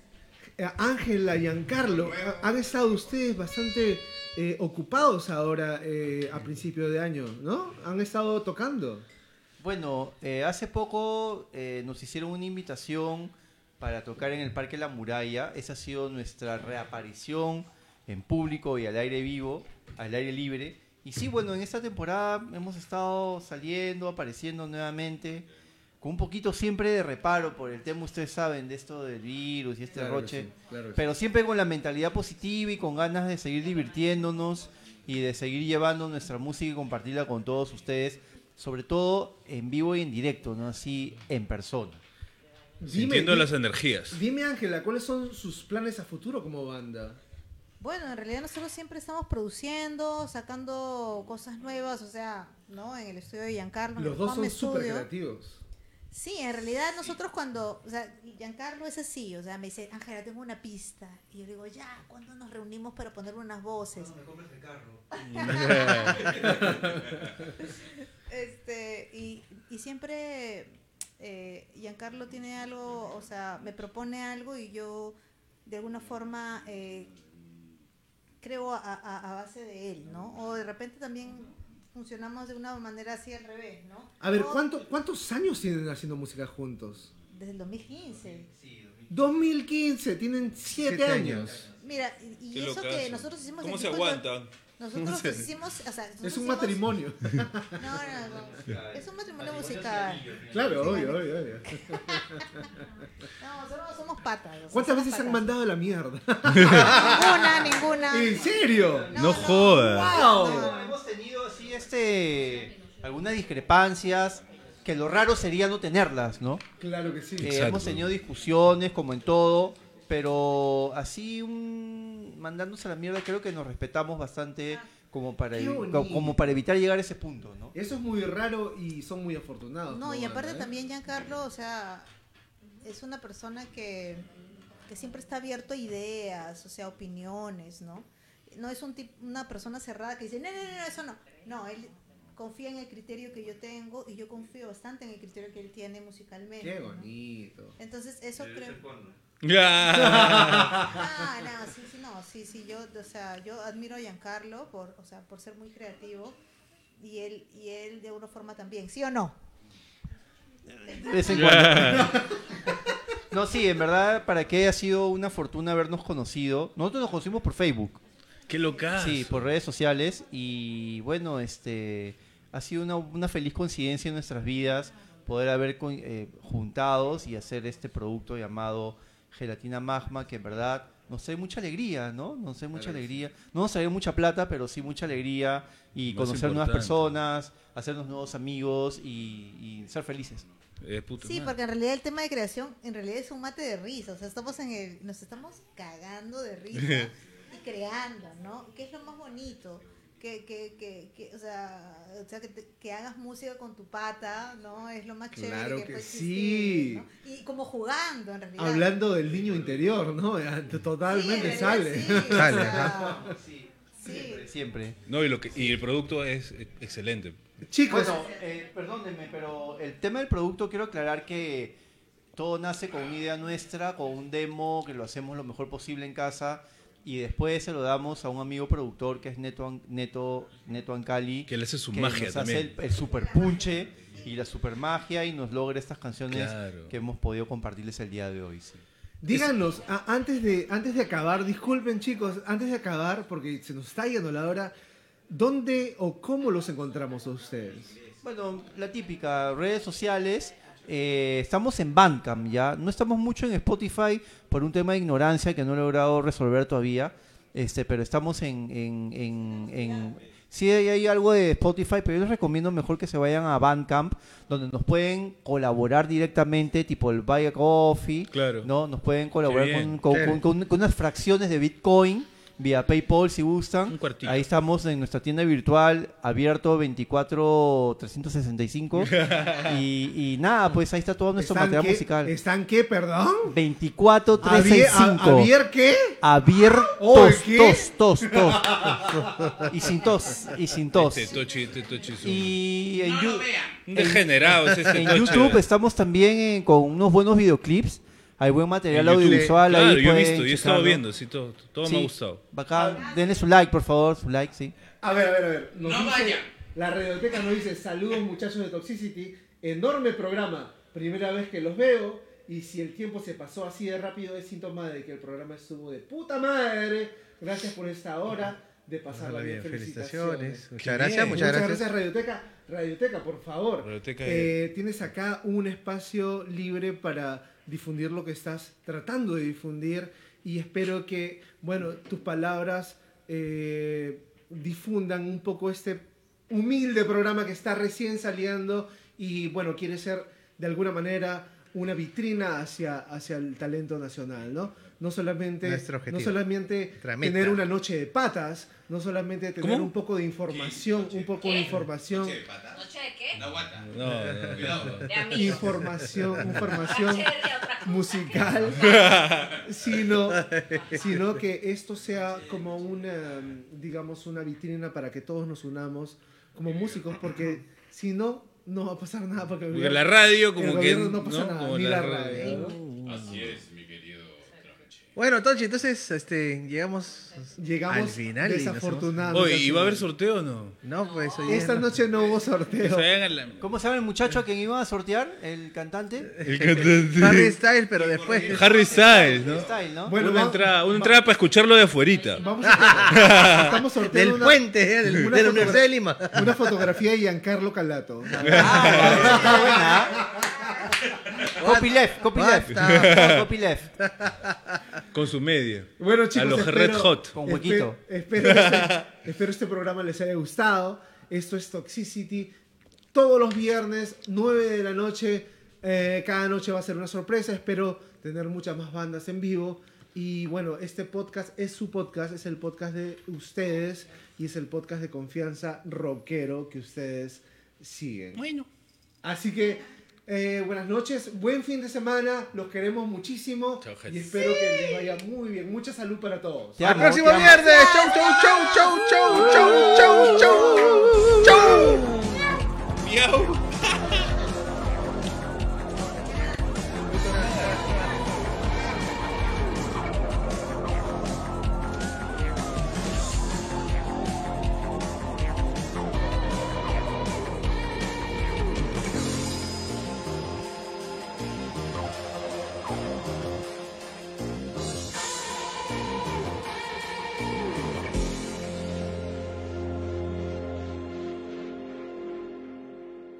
Speaker 2: eh, Ángela, Giancarlo, ha- han estado ustedes bastante eh, ocupados ahora eh, a principio de año, ¿no? Han estado tocando.
Speaker 5: Bueno, eh, hace poco eh, nos hicieron una invitación para tocar en el Parque La Muralla. Esa ha sido nuestra reaparición en público y al aire vivo, al aire libre. Y sí, bueno, en esta temporada hemos estado saliendo, apareciendo nuevamente, con un poquito siempre de reparo por el tema, ustedes saben, de esto del virus y este
Speaker 2: Claro
Speaker 5: roche.
Speaker 2: sí, claro que sí.
Speaker 5: Pero siempre con la mentalidad positiva y con ganas de seguir divirtiéndonos y de seguir llevando nuestra música y compartirla con todos ustedes, sobre todo en vivo y en directo, no así en persona.
Speaker 4: Sintiendo
Speaker 2: di-
Speaker 4: las energías.
Speaker 2: Dime, Ángela, ¿cuáles son sus planes a futuro como banda?
Speaker 6: Bueno, en realidad nosotros siempre estamos produciendo, sacando cosas nuevas, o sea, ¿no? En el estudio de Giancarlo.
Speaker 2: Los
Speaker 6: el
Speaker 2: dos son súper creativos.
Speaker 6: Sí, en realidad nosotros cuando, o sea, Giancarlo es así, o sea, me dice, Ángela, tengo una pista. Y yo digo, ya, ¿cuándo nos reunimos para poner unas voces? este, y, y siempre eh, Giancarlo tiene algo, o sea, me propone algo y yo de alguna forma eh, creo a, a- a base de él, ¿no? O de repente también funcionamos de una manera así al revés, ¿no?
Speaker 2: A ver, ¿cuánto- ¿cuántos años tienen haciendo música juntos?
Speaker 6: Desde el 2015.
Speaker 2: 2015, tienen 7
Speaker 3: Siete
Speaker 2: años.
Speaker 3: años.
Speaker 6: Mira, y, eso que nosotros hicimos...
Speaker 4: ¿Cómo se
Speaker 6: de- Nosotros hicimos, o sea, nosotros
Speaker 2: Es un
Speaker 6: hicimos-
Speaker 2: matrimonio.
Speaker 6: No, no, no. Es un matrimonio musical.
Speaker 2: Claro,
Speaker 6: Sí,
Speaker 2: obvio, obvio, obvio.
Speaker 6: No, nosotros somos patas.
Speaker 2: ¿Cuántas
Speaker 6: somos
Speaker 2: veces han
Speaker 6: patas.
Speaker 2: mandado a la mierda?
Speaker 6: Ninguna, ninguna.
Speaker 2: ¿En serio?
Speaker 4: No jodas.
Speaker 2: ¡Wow!
Speaker 5: No, hemos tenido así este algunas discrepancias que lo raro sería no tenerlas, ¿no?
Speaker 2: Claro que sí.
Speaker 5: Eh, hemos tenido discusiones como en todo, pero así un mandándose a la mierda creo que nos respetamos bastante como para como para evitar llegar a ese punto, ¿no?
Speaker 2: Eso es muy raro y son muy afortunados.
Speaker 6: No, y aparte
Speaker 2: ¿eh?
Speaker 6: también Giancarlo, o sea, es una persona que, que siempre está abierto a ideas, o sea, opiniones, ¿no? No es un tip- una persona cerrada que dice, no, no, no, no, eso no. No, él confía en el criterio que yo tengo y yo confío bastante en el criterio que él tiene musicalmente.
Speaker 2: Qué
Speaker 6: ¿no?
Speaker 2: bonito.
Speaker 6: Entonces, eso creo...
Speaker 4: Ya.
Speaker 6: Ah, no, sí, sí, no, sí, sí, yo, o sea, yo admiro a Giancarlo por, o sea, por ser muy creativo y él, y él de alguna forma también, ¿sí o no?
Speaker 5: De vez en cuando. No, sí, en verdad, para que haya sido una fortuna habernos conocido. Nosotros nos conocimos por Facebook.
Speaker 4: Qué locazo.
Speaker 5: Sí, por redes sociales. Y bueno, este ha sido una, una feliz coincidencia en nuestras vidas poder haber eh, juntados y hacer este producto llamado Gelatina Magma, que en verdad nos trae mucha alegría, ¿no? Nos trae mucha alegría. No nos trae mucha plata, pero sí mucha alegría y
Speaker 4: Más
Speaker 5: conocer nuevas
Speaker 4: importante.
Speaker 5: personas, hacernos nuevos amigos y, y ser felices.
Speaker 4: Eh, puta
Speaker 6: Sí,
Speaker 4: madre.
Speaker 6: porque en realidad el tema de creación, en realidad es un mate de risa, o sea, estamos en el, nos estamos cagando de risa y creando, ¿no? Que es lo más bonito, que, que, que, que o sea, o sea que, te- que hagas música con tu pata, ¿no? Es lo más chévere
Speaker 2: Claro
Speaker 6: que,
Speaker 2: que
Speaker 6: puede
Speaker 2: sí.
Speaker 6: existir, ¿no? Y como jugando, en realidad.
Speaker 2: Hablando del niño interior, ¿no? Totalmente
Speaker 6: Sí,
Speaker 2: sale.
Speaker 6: sí, o
Speaker 3: Sale,
Speaker 6: sea,
Speaker 5: Sí,
Speaker 6: sí.
Speaker 5: siempre, siempre.
Speaker 4: No, y, lo que, y el producto es eh, excelente.
Speaker 2: Chicos,
Speaker 5: Bueno, eh, perdónenme, pero el tema del producto quiero aclarar que todo nace con una idea nuestra, con un demo que lo hacemos lo mejor posible en casa y después se lo damos a un amigo productor que es Neto Neto Neto Ancali
Speaker 4: Que le hace su
Speaker 5: que
Speaker 4: magia
Speaker 5: nos
Speaker 4: también.
Speaker 5: hace el, el super punche y la super magia y nos logra estas canciones
Speaker 4: Claro.
Speaker 5: que hemos podido compartirles el día de hoy. sí.
Speaker 2: díganos, a- antes, de, antes de acabar, disculpen chicos, antes de acabar, porque se nos está yendo la hora, ¿dónde o cómo los encontramos a ustedes?
Speaker 5: Bueno, la típica, redes sociales. Eh, estamos en Bandcamp ya. No estamos mucho en Spotify por un tema de ignorancia que no he logrado resolver todavía. Este, pero estamos en, en, en, en- sí hay, hay algo de Spotify, pero yo les recomiendo mejor que se vayan a Bandcamp, donde nos pueden colaborar directamente, tipo el Buy a Coffee,
Speaker 4: Claro.
Speaker 5: ¿no? Nos pueden colaborar
Speaker 4: bien.
Speaker 5: con- con unas fracciones de Bitcoin vía PayPal si gustan.
Speaker 4: Un cuartito.
Speaker 5: Ahí estamos en nuestra tienda virtual, abierto 24 365. y, y nada, pues ahí está todo nuestro
Speaker 2: ¿Están
Speaker 5: material
Speaker 2: qué?
Speaker 5: musical.
Speaker 2: ¿Están qué, perdón?
Speaker 5: 24
Speaker 2: ¿Abier,
Speaker 5: 365.
Speaker 2: a- ¿Abier qué?
Speaker 5: Abiertos,
Speaker 2: Oh, ¿qué?
Speaker 5: tos, tos, tos. y sin tos, y sin tos.
Speaker 4: Este Tochi, este Tochi
Speaker 5: Y en, Yu-
Speaker 4: un degenerado. es este
Speaker 5: en
Speaker 4: Tochi.
Speaker 5: YouTube estamos también en- con unos buenos videoclips. Hay buen material
Speaker 4: YouTube.
Speaker 5: audiovisual
Speaker 4: Claro,
Speaker 5: ahí.
Speaker 4: yo he
Speaker 5: pueden
Speaker 4: visto, yo he estado viendo, sí, todo, todo me ha gustado.
Speaker 5: Bacán. Denle su like, por favor, su like, sí.
Speaker 2: A ver, a ver, a ver. Nos dice, La radioteca nos dice, saludos muchachos de Toxicity, enorme programa, primera vez que los veo, y si el tiempo se pasó así de rápido es síntoma de que el programa estuvo de puta madre. Gracias por esta hora de pasarla bien.
Speaker 3: bien,
Speaker 2: Felicitaciones.
Speaker 3: felicitaciones. Muchas gracias,
Speaker 4: bien.
Speaker 3: muchas gracias.
Speaker 2: Radioteca. Radioteca, por favor.
Speaker 4: Radioteca
Speaker 2: Eh, tienes acá un espacio libre para difundir lo que estás tratando de difundir y espero que, bueno, tus palabras eh, difundan un poco este humilde programa que está recién saliendo y, bueno, quiere ser de alguna manera una vitrina hacia, hacia el talento nacional, ¿no? No solamente,
Speaker 3: Nuestro
Speaker 2: no solamente tener una noche de patas, no solamente tener
Speaker 4: ¿Cómo?
Speaker 2: un poco de información, un poco de información,
Speaker 8: ¿Noche de qué?
Speaker 4: No, no, no.
Speaker 8: De amigos.
Speaker 2: información, información
Speaker 8: Noche de
Speaker 2: musical, sino, sino que esto sea como una, digamos, una vitrina para que todos nos unamos como músicos, porque si no, no va a pasar nada. Porque,
Speaker 4: la radio
Speaker 2: el
Speaker 4: como que...
Speaker 2: no pasa
Speaker 4: ¿no?
Speaker 2: nada, ni la
Speaker 4: radio.
Speaker 2: radio. ¿no?
Speaker 7: Así es.
Speaker 3: Bueno, Tochi, entonces este, llegamos,
Speaker 2: Llegamos
Speaker 3: al final.
Speaker 2: desafortunadamente.
Speaker 4: Oye, ¿y va a haber sorteo o no?
Speaker 3: No, pues hoy
Speaker 2: Esta
Speaker 3: no.
Speaker 2: noche no hubo sorteo.
Speaker 5: ¿Cómo llama el muchacho a quien iban a sortear? ¿El cantante?
Speaker 4: El cantante.
Speaker 3: Harry Styles, pero después.
Speaker 4: Harry Styles, ¿no?
Speaker 5: Style, ¿no?
Speaker 2: Bueno,
Speaker 4: una
Speaker 2: va-
Speaker 4: entrada, una entrada para escucharlo de afuerita.
Speaker 2: Vamos a estamos sorteando
Speaker 3: Del
Speaker 2: una-
Speaker 3: puente, eh, del-
Speaker 2: una
Speaker 3: de la Universidad de Lima.
Speaker 2: Una fotografía de Giancarlo Calato.
Speaker 5: Ah, está buena. ¿Ah? Copy left, copy left.
Speaker 3: Basta.
Speaker 5: Copy left.
Speaker 4: Con su media.
Speaker 2: Bueno, chicos,
Speaker 4: a los
Speaker 2: espero-
Speaker 4: Red Hot.
Speaker 5: Con huequito.
Speaker 2: Espero, espero este, espero este programa les haya gustado. Esto es Toxicity. Todos los viernes, 9 de la noche. eh, cada noche va a ser una sorpresa. Espero tener muchas más bandas en vivo. Y bueno, este podcast es su podcast, es el podcast de ustedes y es el podcast de confianza rockero que ustedes siguen.
Speaker 4: Bueno.
Speaker 2: Así que eh, buenas noches, buen fin de semana, los queremos muchísimo y espero que les vaya muy bien. Mucha salud para todos.
Speaker 3: Al
Speaker 5: amo,
Speaker 3: próximo viernes. Chau, chau, chau, chau, chau, chau, chau, chau, chau.
Speaker 4: Miau.